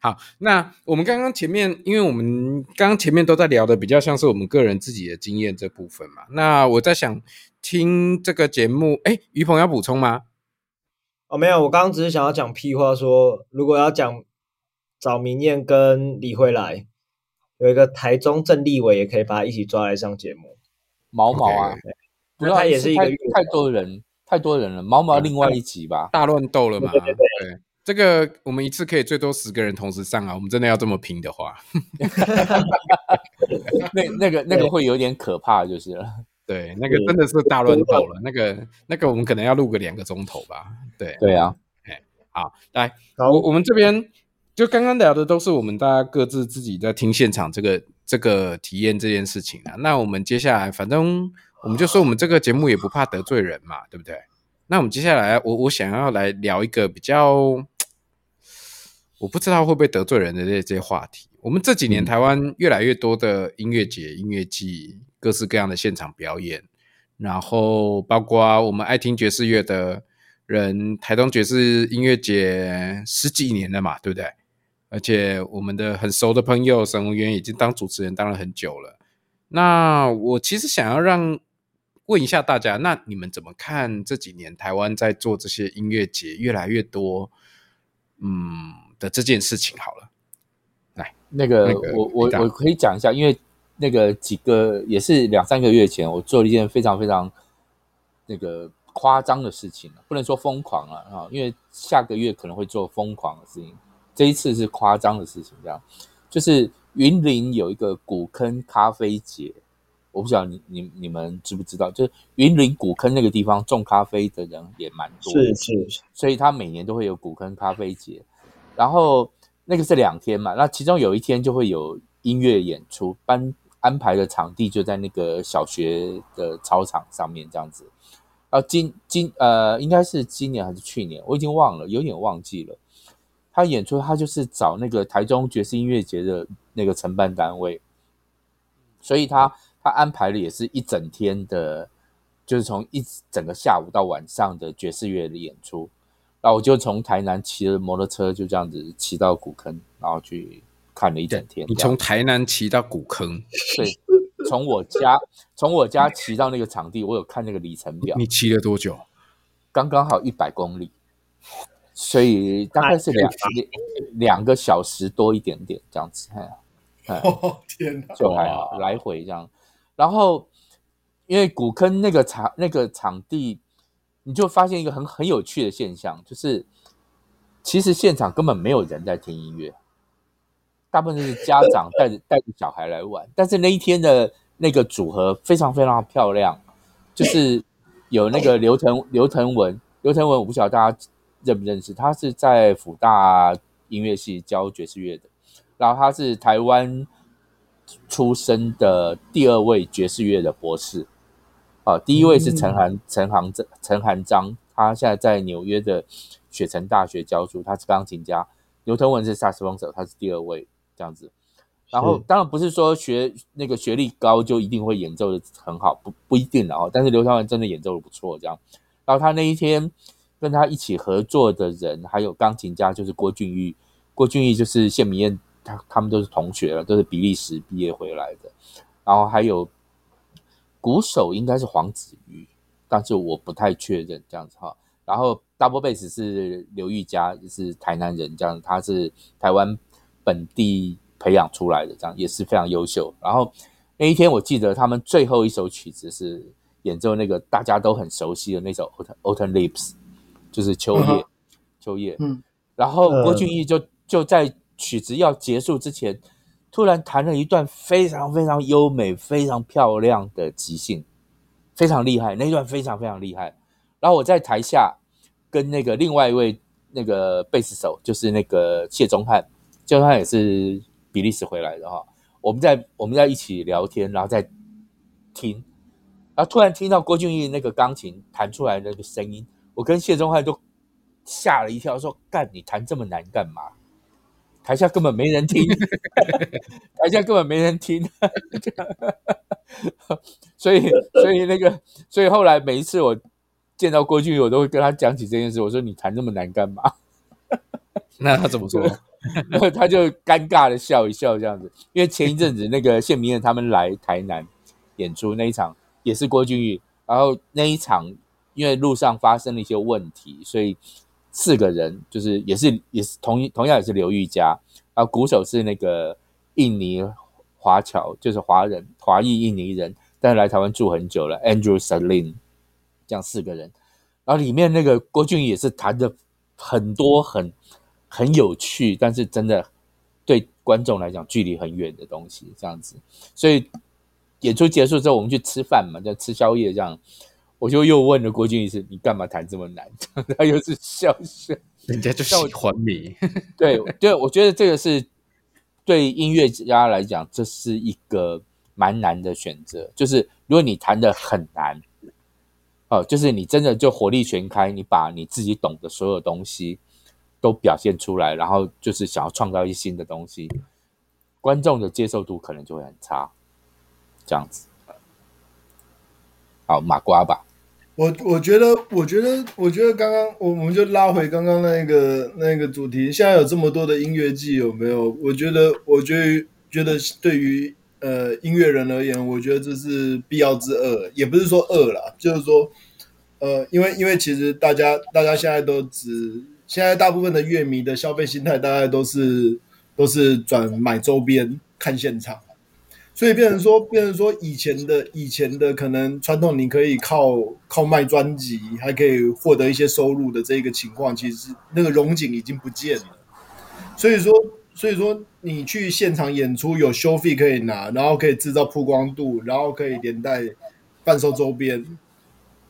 好，那我们刚刚前面，因为我们刚刚前面都在聊的比较像是我们个人自己的经验这部分嘛。那我在想听这个节目，哎，于鹏要补充吗？哦，没有，我刚刚只是想要讲屁话说，说如果要讲找明艳跟李慧来，有一个台中郑立伟也可以把他一起抓来上节目。毛毛啊，他也是一个太多人，太多人了。毛毛另外一集吧，大乱斗了嘛？对对对。对这个我们一次可以最多十个人同时上啊！我们真的要这么拼的话，那那个那个会有点可怕，就是了。对，那个真的是大乱斗了。那个那个我们可能要录个两个钟头吧。对对啊，哎，好，来，我我们这边就刚刚聊的都是我们大家各自自己在听现场这个这个体验这件事情啊。那我们接下来，反正我们就说我们这个节目也不怕得罪人嘛，对不对？那我们接下来，我我想要来聊一个比较。我不知道会不会得罪人的这些话题。我们这几年台湾越来越多的音乐节、音乐季，各式各样的现场表演，然后包括我们爱听爵士乐的人，台东爵士音乐节十几年了嘛，对不对？而且我们的很熟的朋友沈文渊已经当主持人当了很久了。那我其实想要让问一下大家，那你们怎么看这几年台湾在做这些音乐节越来越多？嗯。的这件事情好了，来，那个、那个、我我我可以讲一下，因为那个几个也是两三个月前，我做了一件非常非常那个夸张的事情，不能说疯狂啊啊，因为下个月可能会做疯狂的事情，这一次是夸张的事情，这样。就是云林有一个古坑咖啡节。我不知道你你你们知不知道，就是云林古坑那个地方种咖啡的人也蛮多的，是是，所以他每年都会有古坑咖啡节，然后那个是两天嘛，那其中有一天就会有音乐演出，班安排的场地就在那个小学的操场上面这样子，然后今今呃应该是今年还是去年，我已经忘了，有点忘记了，他演出他就是找那个台中爵士音乐节的那个承办单位，所以他。他安排的也是一整天的，就是从一整个下午到晚上的爵士乐的演出。然后我就从台南骑着摩托车就这样子骑到古坑，然后去看了一整天。你从台南骑到古坑？对，从我家从我家骑到那个场地，我有看那个里程表。你骑了多久？刚刚好一百公里，所以大概是两两个小时多一点点这样子。哎 哦天哪，就还好来回这样。然后，因为古坑那个场那个场地，你就发现一个很很有趣的现象，就是其实现场根本没有人在听音乐，大部分都是家长带着带着小孩来玩。但是那一天的那个组合非常非常漂亮，就是有那个刘腾刘腾文，刘腾文我不晓得大家认不认识，他是在辅大音乐系教爵士乐的，然后他是台湾。出生的第二位爵士乐的博士，啊，第一位是陈涵陈航章陈涵章，他现在在纽约的雪城大学教书，他是钢琴家。刘腾文是萨克斯风手，他是第二位这样子。然后当然不是说学那个学历高就一定会演奏的很好，不不一定的哦。但是刘腾文真的演奏的不错，这样。然后他那一天跟他一起合作的人还有钢琴家就是郭俊玉，郭俊玉就是谢明燕。他他们都是同学了，都是比利时毕业回来的。然后还有鼓手应该是黄子瑜，但是我不太确认这样子哈。然后 double bass 是刘玉佳，是台南人，这样他是台湾本地培养出来的，这样也是非常优秀。然后那一天我记得他们最后一首曲子是演奏那个大家都很熟悉的那首 Autumn Autumn Leaves，就是秋叶、嗯、秋叶。嗯。然后郭俊义就就在。曲子要结束之前，突然弹了一段非常非常优美、非常漂亮的即兴，非常厉害。那一段非常非常厉害。然后我在台下跟那个另外一位那个贝斯手，就是那个谢宗翰，谢宗翰也是比利时回来的哈。我们在我们在一起聊天，然后在听，然后突然听到郭俊义那个钢琴弹出来那个声音，我跟谢宗翰都吓了一跳，说：“干，你弹这么难干嘛？”台下根本没人听，台下根本没人听，所以所以那个所以后来每一次我见到郭俊，我都会跟他讲起这件事。我说：“你弹那么难干嘛？”那他怎么说？然 后他就尴尬的笑一笑这样子。因为前一阵子那个谢明燕他们来台南演出那一场也是郭俊宇，然后那一场因为路上发生了一些问题，所以。四个人就是也是也是同一同样也是刘玉佳，然后鼓手是那个印尼华侨，就是华人华裔印尼人，但是来台湾住很久了，Andrew Salim，这样四个人，然后里面那个郭俊也是弹的很多很很有趣，但是真的对观众来讲距离很远的东西，这样子，所以演出结束之后我们去吃饭嘛，就吃宵夜这样。我就又问了郭俊一次：“你干嘛弹这么难？” 他又是笑笑，人家就喜欢你。对对，我觉得这个是对音乐家来讲，这是一个蛮难的选择。就是如果你弹的很难，哦，就是你真的就火力全开，你把你自己懂的所有东西都表现出来，然后就是想要创造一些新的东西，观众的接受度可能就会很差。这样子，好，马瓜吧。我我觉得，我觉得，我觉得刚刚我我们就拉回刚刚那个那个主题。现在有这么多的音乐季，有没有？我觉得，我觉得，觉得对于呃音乐人而言，我觉得这是必要之恶，也不是说恶啦，就是说，呃，因为因为其实大家大家现在都只现在大部分的乐迷的消费心态，大概都是都是转买周边看现场，所以变成说，变成说以前的以前的可能传统，你可以靠靠卖专辑还可以获得一些收入的这个情况，其实那个融景已经不见了。所以说，所以说你去现场演出有收费可以拿，然后可以制造曝光度，然后可以连带贩售周边。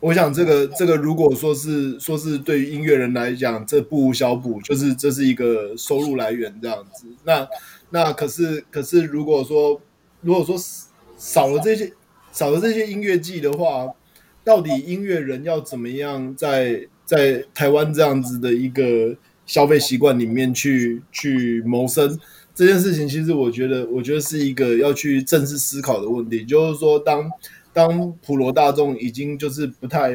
我想这个这个，如果说是说是对于音乐人来讲，这不无小补，就是这是一个收入来源这样子。那那可是可是，如果说如果说少了这些少了这些音乐季的话，到底音乐人要怎么样在在台湾这样子的一个消费习惯里面去去谋生？这件事情，其实我觉得我觉得是一个要去正式思考的问题，就是说当。当普罗大众已经就是不太，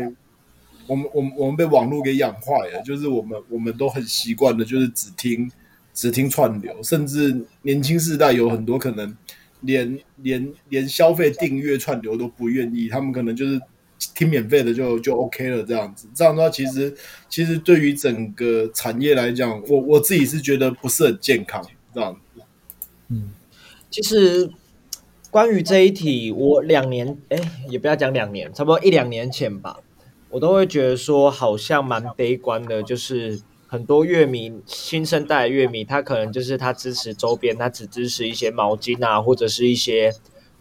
我们我们我们被网络给养坏了，就是我们我们都很习惯的，就是只听只听串流，甚至年轻世代有很多可能连连连消费订阅串流都不愿意，他们可能就是听免费的就就 OK 了这样子。这样的话，其实其实对于整个产业来讲，我我自己是觉得不是很健康这样子。嗯，其实。关于这一题，我两年哎，也不要讲两年，差不多一两年前吧，我都会觉得说好像蛮悲观的，就是很多乐迷，新生代乐迷，他可能就是他支持周边，他只支持一些毛巾啊，或者是一些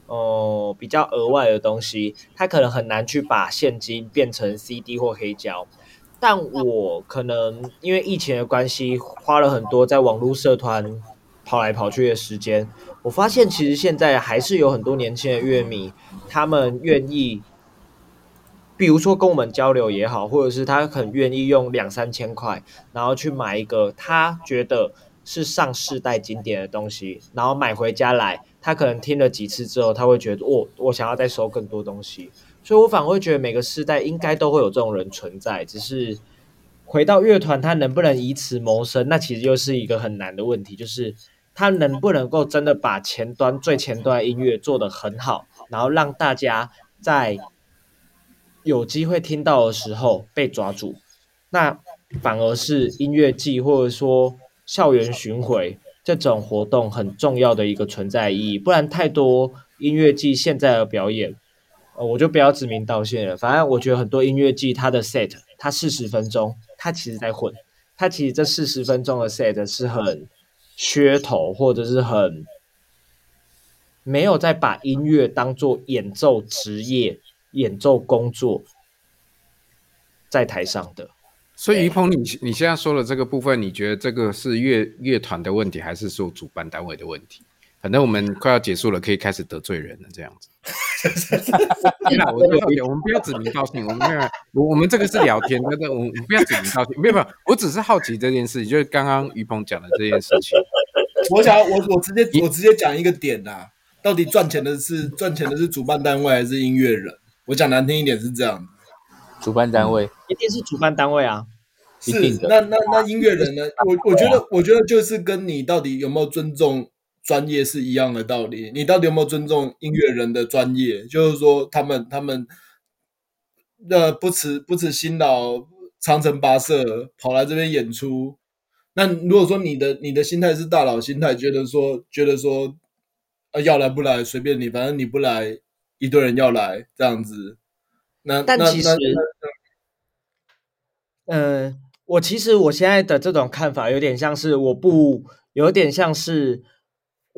哦、呃、比较额外的东西，他可能很难去把现金变成 CD 或黑胶。但我可能因为疫情的关系，花了很多在网络社团跑来跑去的时间。我发现，其实现在还是有很多年轻的乐迷，他们愿意，比如说跟我们交流也好，或者是他很愿意用两三千块，然后去买一个他觉得是上世代经典的东西，然后买回家来，他可能听了几次之后，他会觉得，我、哦、我想要再收更多东西，所以我反而会觉得每个世代应该都会有这种人存在，只是回到乐团，他能不能以此谋生，那其实又是一个很难的问题，就是。他能不能够真的把前端最前端音乐做得很好，然后让大家在有机会听到的时候被抓住？那反而是音乐季或者说校园巡回这种活动很重要的一个存在意义。不然太多音乐季现在的表演，呃，我就不要指名道姓了。反正我觉得很多音乐季它的 set，它四十分钟，它其实在混，它其实这四十分钟的 set 是很。噱头，或者是很没有在把音乐当做演奏职业、演奏工作在台上的。所以于鹏，你你现在说的这个部分，你觉得这个是乐乐团的问题，还是说主办单位的问题？反正我们快要结束了，可以开始得罪人了，这样子。我我们不要指名道姓，我们没有，我我们这个是聊天，那个我们不要指名道姓，没有没有，我只是好奇这件事情，就是刚刚于鹏讲的这件事情。我想我我直接我直接讲一个点呐、啊，到底赚钱的是赚钱的是主办单位还是音乐人？我讲难听一点是这样，主办单位、嗯、一定是主办单位啊，是那那那音乐人呢？我我觉得我觉得就是跟你到底有没有尊重。专业是一样的道理，你到底有没有尊重音乐人的专业？就是说，他们他们那不辞不辞辛劳，长城跋涉跑来这边演出。那如果说你的你的心态是大佬心态，觉得说觉得说啊要来不来随便你，反正你不来，一堆人要来这样子。那但其实，嗯、呃，我其实我现在的这种看法有点像是我不有点像是。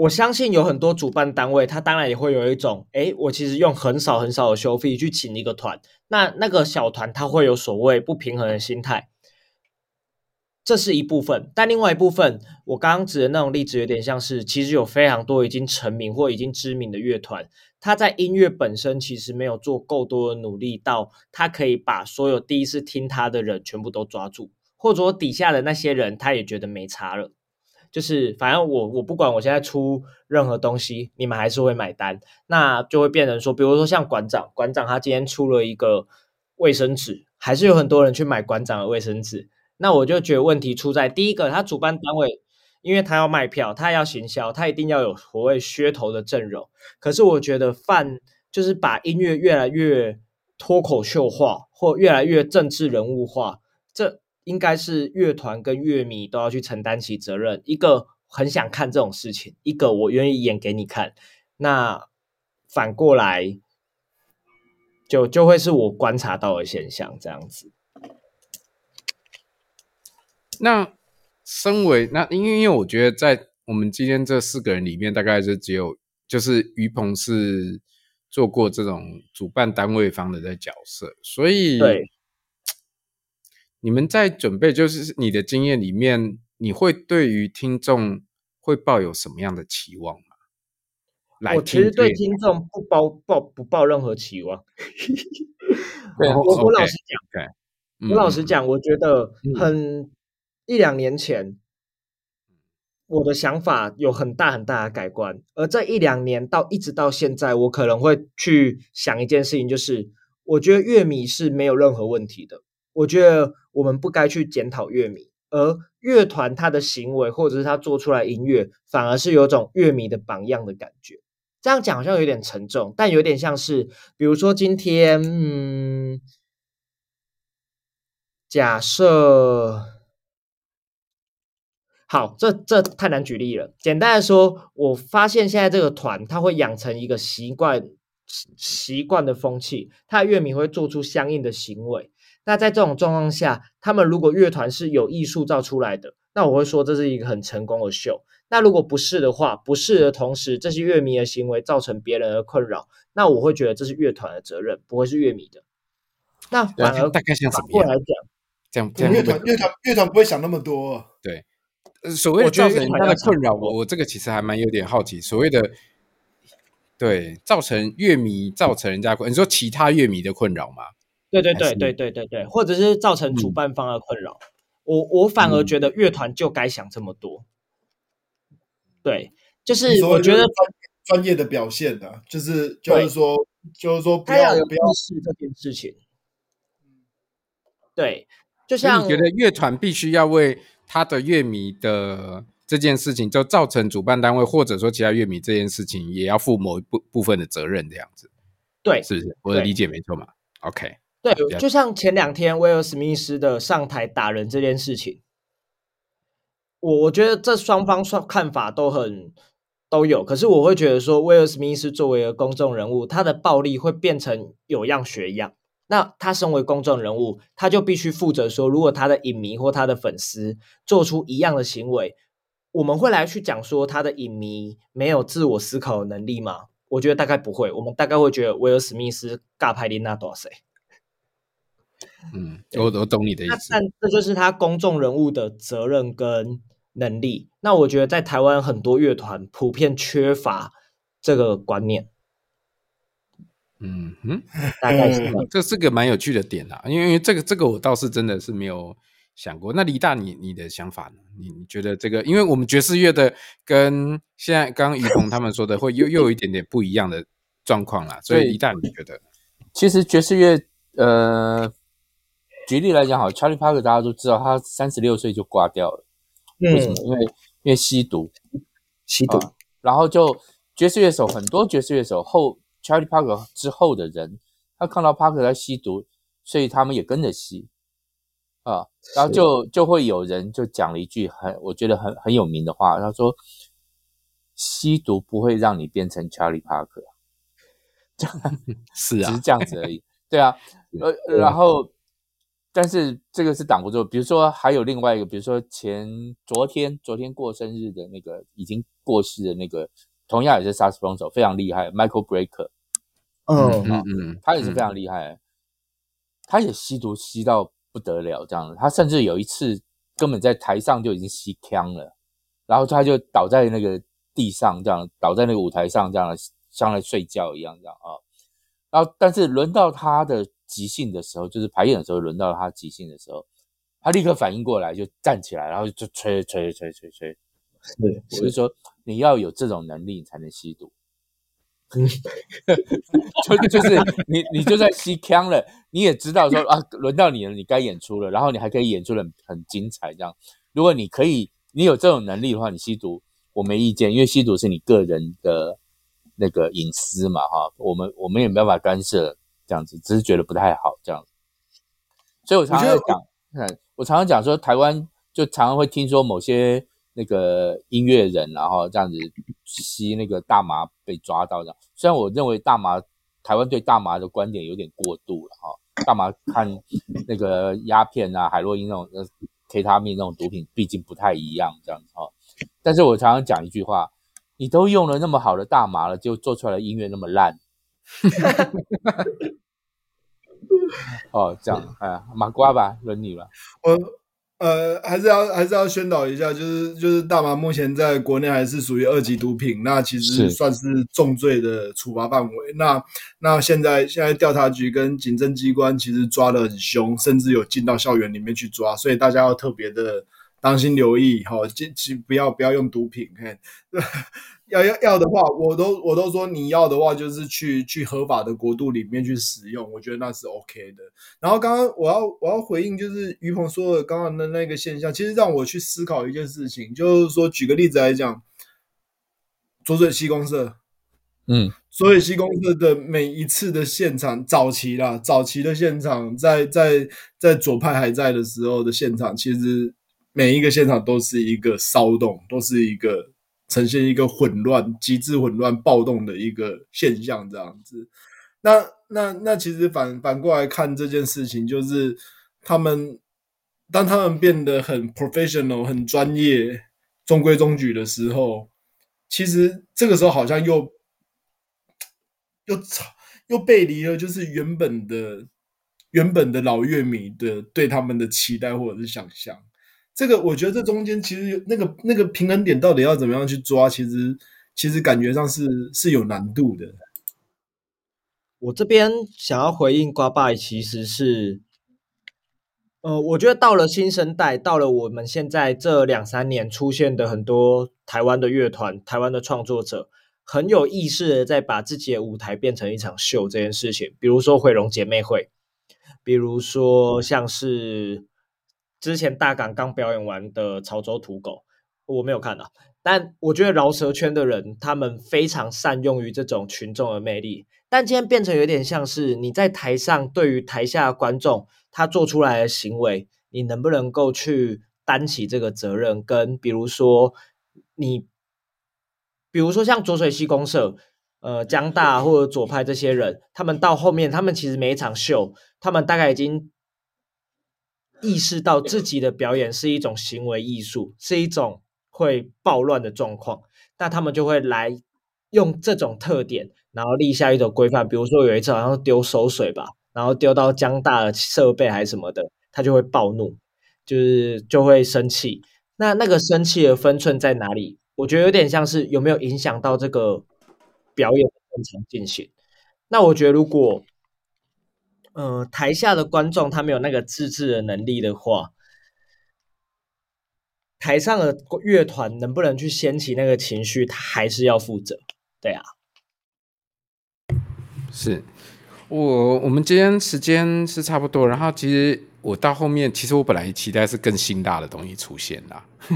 我相信有很多主办单位，他当然也会有一种，诶，我其实用很少很少的收费去请一个团，那那个小团他会有所谓不平衡的心态，这是一部分。但另外一部分，我刚刚指的那种例子有点像是，其实有非常多已经成名或已经知名的乐团，他在音乐本身其实没有做够多的努力，到他可以把所有第一次听他的人全部都抓住，或者底下的那些人他也觉得没差了。就是，反正我我不管我现在出任何东西，你们还是会买单，那就会变成说，比如说像馆长，馆长他今天出了一个卫生纸，还是有很多人去买馆长的卫生纸。那我就觉得问题出在第一个，他主办单位，因为他要卖票，他要行销，他一定要有所谓噱头的阵容。可是我觉得泛就是把音乐越来越脱口秀化，或越来越政治人物化，这。应该是乐团跟乐迷都要去承担起责任。一个很想看这种事情，一个我愿意演给你看，那反过来就就会是我观察到的现象这样子。那身为那因为因为我觉得在我们今天这四个人里面，大概是只有就是于鹏是做过这种主办单位方的的角色，所以对。你们在准备，就是你的经验里面，你会对于听众会抱有什么样的期望吗？来，我其实对听众不抱抱不抱任何期望。对我我老实讲我老实讲，我觉得很、嗯、一两年前，我的想法有很大很大的改观，而这一两年到一直到现在，我可能会去想一件事情，就是我觉得乐迷是没有任何问题的。我觉得我们不该去检讨乐迷，而乐团他的行为或者是他做出来音乐，反而是有种乐迷的榜样的感觉。这样讲好像有点沉重，但有点像是，比如说今天，嗯，假设，好，这这太难举例了。简单的说，我发现现在这个团，他会养成一个习惯习惯的风气，他的乐迷会做出相应的行为。那在这种状况下，他们如果乐团是有意塑造出来的，那我会说这是一个很成功的秀。那如果不是的话，不是的同时，这些乐迷的行为造成别人的困扰，那我会觉得这是乐团的责任，不会是乐迷的。那反而大概像什么过来讲，这样这样乐团乐团乐团不会想那么多。对，所谓的造成人家的困扰，我我这个其实还蛮有点好奇。所谓的对造成乐迷造成人家困，你说其他乐迷的困扰吗？对对对对对对对，或者是造成主办方的困扰，嗯、我我反而觉得乐团就该想这么多。嗯、对，就是我觉得专业的表现的、啊，就是就是说就是说不要不要试这件事情。对，就像你觉得乐团必须要为他的乐迷的这件事情，就造成主办单位或者说其他乐迷这件事情，也要负某一部部分的责任，这样子。对，是不是？我的理解没错嘛？OK。对，就像前两天威尔史密斯的上台打人这件事情，我我觉得这双方双看法都很都有，可是我会觉得说，威尔史密斯作为一个公众人物，他的暴力会变成有样学样。那他身为公众人物，他就必须负责说，如果他的影迷或他的粉丝做出一样的行为，我们会来去讲说他的影迷没有自我思考的能力吗？我觉得大概不会，我们大概会觉得威尔史密斯尬拍琳娜多少岁。嗯，我我懂你的意思。但这就是他公众人物的责任跟能力。那我觉得在台湾很多乐团普遍缺乏这个观念。嗯哼，大概是 这是个蛮有趣的点啊，因为这个这个我倒是真的是没有想过。那李大你你的想法呢？你你觉得这个？因为我们爵士乐的跟现在刚刚于鹏他们说的会又 又有一点点不一样的状况啦。所以李大你觉得？其实爵士乐呃。举例来讲，好，Charlie Parker 大家都知道，他三十六岁就挂掉了。嗯、为什么？因为因为吸毒，吸毒。啊、然后就爵士乐手很多，爵士乐手后 Charlie Parker 之后的人，他看到 Parker 在吸毒，所以他们也跟着吸。啊，然后就就会有人就讲了一句很我觉得很很有名的话，他说：“吸毒不会让你变成 Charlie Parker。”这样是啊，只是这样子而已。对啊，呃，然后。但是这个是挡不住，比如说还有另外一个，比如说前昨天昨天过生日的那个已经过世的那个，同样也是萨克斯风手，非常厉害，Michael Brecker。嗯嗯嗯，他也是非常厉害，他也吸毒吸到不得了，这样子，他甚至有一次根本在台上就已经吸呛了，然后他就倒在那个地上，这样倒在那个舞台上，这样像在睡觉一样，这样啊，然后但是轮到他的。即兴的时候，就是排演的时候，轮到他即兴的时候，他立刻反应过来，就站起来，然后就吹吹吹吹吹。对，我就说你要有这种能力，你才能吸毒。就就是你你就算吸腔了，你也知道说啊，轮到你了，你该演出了，然后你还可以演出的很，很精彩。这样，如果你可以，你有这种能力的话，你吸毒我没意见，因为吸毒是你个人的那个隐私嘛，哈，我们我们也没办法干涉。这样子，只是觉得不太好这样子，所以我常常讲，嗯，我常常讲说，台湾就常常会听说某些那个音乐人，然后这样子吸那个大麻被抓到的。虽然我认为大麻台湾对大麻的观点有点过度了哈，大麻看那个鸦片啊、海洛因那种呃 K 他命那种毒品，毕竟不太一样这样子哈。但是我常常讲一句话，你都用了那么好的大麻了，就做出来的音乐那么烂。哦，这样，哎麻，瓜吧，轮你吧。我呃，还是要还是要宣导一下，就是就是大麻目前在国内还是属于二级毒品，那其实算是重罪的处罚范围。那那现在现在调查局跟警政机关其实抓得很凶，甚至有进到校园里面去抓，所以大家要特别的当心留意，好、哦，尽尽不要不要用毒品，嘿。要要要的话，我都我都说你要的话，就是去去合法的国度里面去使用，我觉得那是 OK 的。然后刚刚我要我要回应，就是于鹏说的刚刚的那个现象，其实让我去思考一件事情，就是说举个例子来讲，左水西公社，嗯，浊水西公社的每一次的现场，早期啦，早期的现场，在在在左派还在的时候的现场，其实每一个现场都是一个骚动，都是一个。呈现一个混乱、极致混乱、暴动的一个现象，这样子。那、那、那，其实反反过来看这件事情，就是他们当他们变得很 professional、很专业、中规中矩的时候，其实这个时候好像又又又背离了，就是原本的原本的老乐迷的对他们的期待或者是想象。这个我觉得这中间其实那个那个平衡点到底要怎么样去抓，其实其实感觉上是是有难度的。我这边想要回应瓜爸，其实是，呃，我觉得到了新生代，到了我们现在这两三年出现的很多台湾的乐团、台湾的创作者，很有意识的在把自己的舞台变成一场秀这件事情。比如说毁容姐妹会，比如说像是。之前大港刚表演完的潮州土狗，我没有看到，但我觉得饶舌圈的人他们非常善用于这种群众的魅力。但今天变成有点像是你在台上对于台下的观众他做出来的行为，你能不能够去担起这个责任？跟比如说你，比如说像浊水溪公社、呃江大或者左派这些人，他们到后面，他们其实每一场秀，他们大概已经。意识到自己的表演是一种行为艺术，是一种会暴乱的状况，那他们就会来用这种特点，然后立下一种规范。比如说有一次好像丢手水吧，然后丢到江大的设备还是什么的，他就会暴怒，就是就会生气。那那个生气的分寸在哪里？我觉得有点像是有没有影响到这个表演的正常进行。那我觉得如果。呃，台下的观众他没有那个自制的能力的话，台上的乐团能不能去掀起那个情绪，他还是要负责。对啊，是我我们今天时间是差不多，然后其实。我到后面，其实我本来期待是更辛辣的东西出现啦。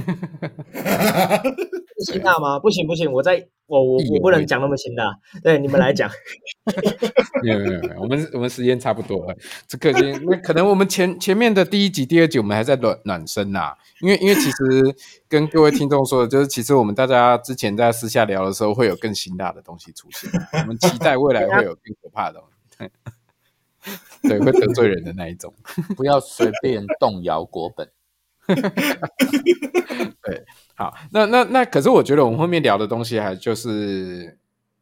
辛辣吗？不行不行，我在我我我不能讲那么辛辣。对，你们来讲。没有没有没有，我们我们时间差不多了。这个那可能我们前前面的第一集、第二集，我们还在暖暖身呐。因为因为其实跟各位听众说的，就是其实我们大家之前在私下聊的时候，会有更辛辣的东西出现。我们期待未来会有更可怕的东西。对，会得罪人的那一种，不要随便动摇国本。对，好，那那那，可是我觉得我们后面聊的东西还就是，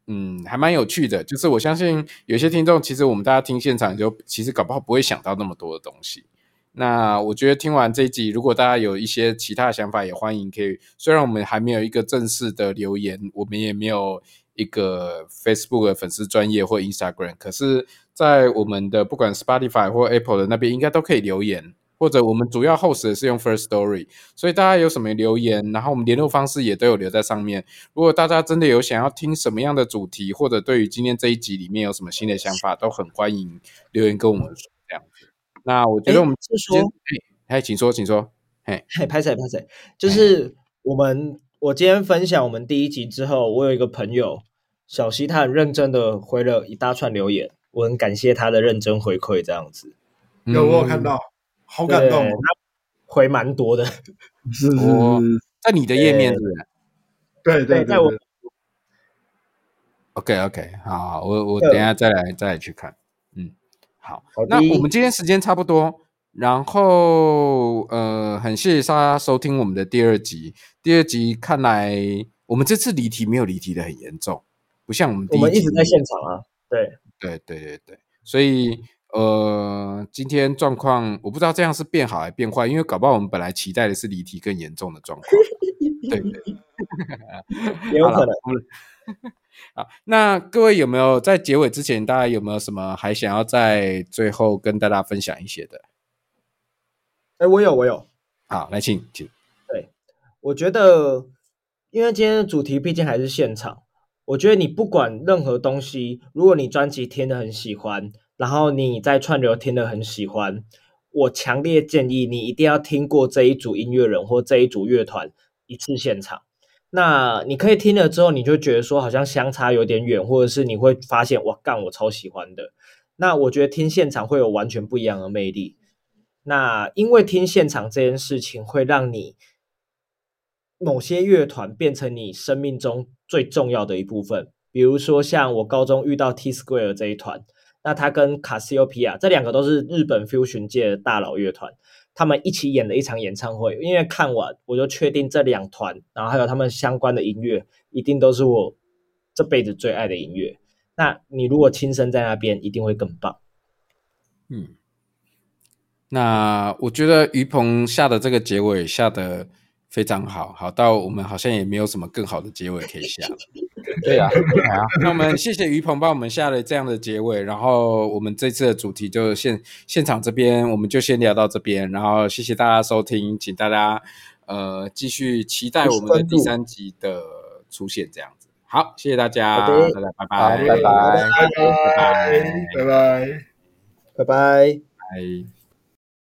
嗯，还蛮有趣的。就是我相信有些听众，其实我们大家听现场就其实搞不好不会想到那么多的东西。那我觉得听完这一集，如果大家有一些其他的想法，也欢迎可以。虽然我们还没有一个正式的留言，我们也没有一个 Facebook 的粉丝专业或 Instagram，可是。在我们的不管 Spotify 或 Apple 的那边，应该都可以留言，或者我们主要 host 的是用 First Story，所以大家有什么留言，然后我们联络方式也都有留在上面。如果大家真的有想要听什么样的主题，或者对于今天这一集里面有什么新的想法，都很欢迎留言跟我们说这样子。那我觉得我们就说，哎，请说，请说，嘿，嘿，拍谢拍谢，就是我们我今天分享我们第一集之后，我有一个朋友小西，他很认真的回了一大串留言。我很感谢他的认真回馈，这样子有我有看到，好感动，他回蛮多的，是是是，在你的页面是不是？对对对，在我。OK OK，好，好，我我等一下再来再来去看。嗯，好，好，那我们今天时间差不多，然后呃，很谢谢大家收听我们的第二集。第二集看来我们这次离题没有离题的很严重，不像我们第一集我们一直在现场啊。对对对对对，所以呃，今天状况我不知道这样是变好还是变坏，因为搞不好我们本来期待的是离题更严重的状况。对对，也有可能。好，那各位有没有在结尾之前，大家有没有什么还想要在最后跟大家分享一些的？哎，我有，我有。好，来，请请。对，我觉得，因为今天的主题毕竟还是现场，我觉得你不管任何东西，如果你专辑听得很喜欢，然后你在串流听得很喜欢，我强烈建议你一定要听过这一组音乐人或这一组乐团一次现场。那你可以听了之后，你就觉得说好像相差有点远，或者是你会发现哇，干我超喜欢的。那我觉得听现场会有完全不一样的魅力。那因为听现场这件事情，会让你某些乐团变成你生命中最重要的一部分。比如说像我高中遇到 T Square 这一团，那他跟卡西欧皮亚这两个都是日本 Fusion 界的大佬乐团。他们一起演了一场演唱会，因为看完我就确定这两团，然后还有他们相关的音乐，一定都是我这辈子最爱的音乐。那你如果亲身在那边，一定会更棒。嗯，那我觉得于鹏下的这个结尾下的非常好，好到我们好像也没有什么更好的结尾可以下。对啊，那我们谢谢于鹏帮我们下了这样的结尾，然后我们这次的主题就现现场这边我们就先聊到这边，然后谢谢大家收听，请大家呃继续期待我们的第三集的出现，这样子。好，谢谢大家，大家拜。拜，拜。拜，拜。拜，拜。拜，拜。拜，拜。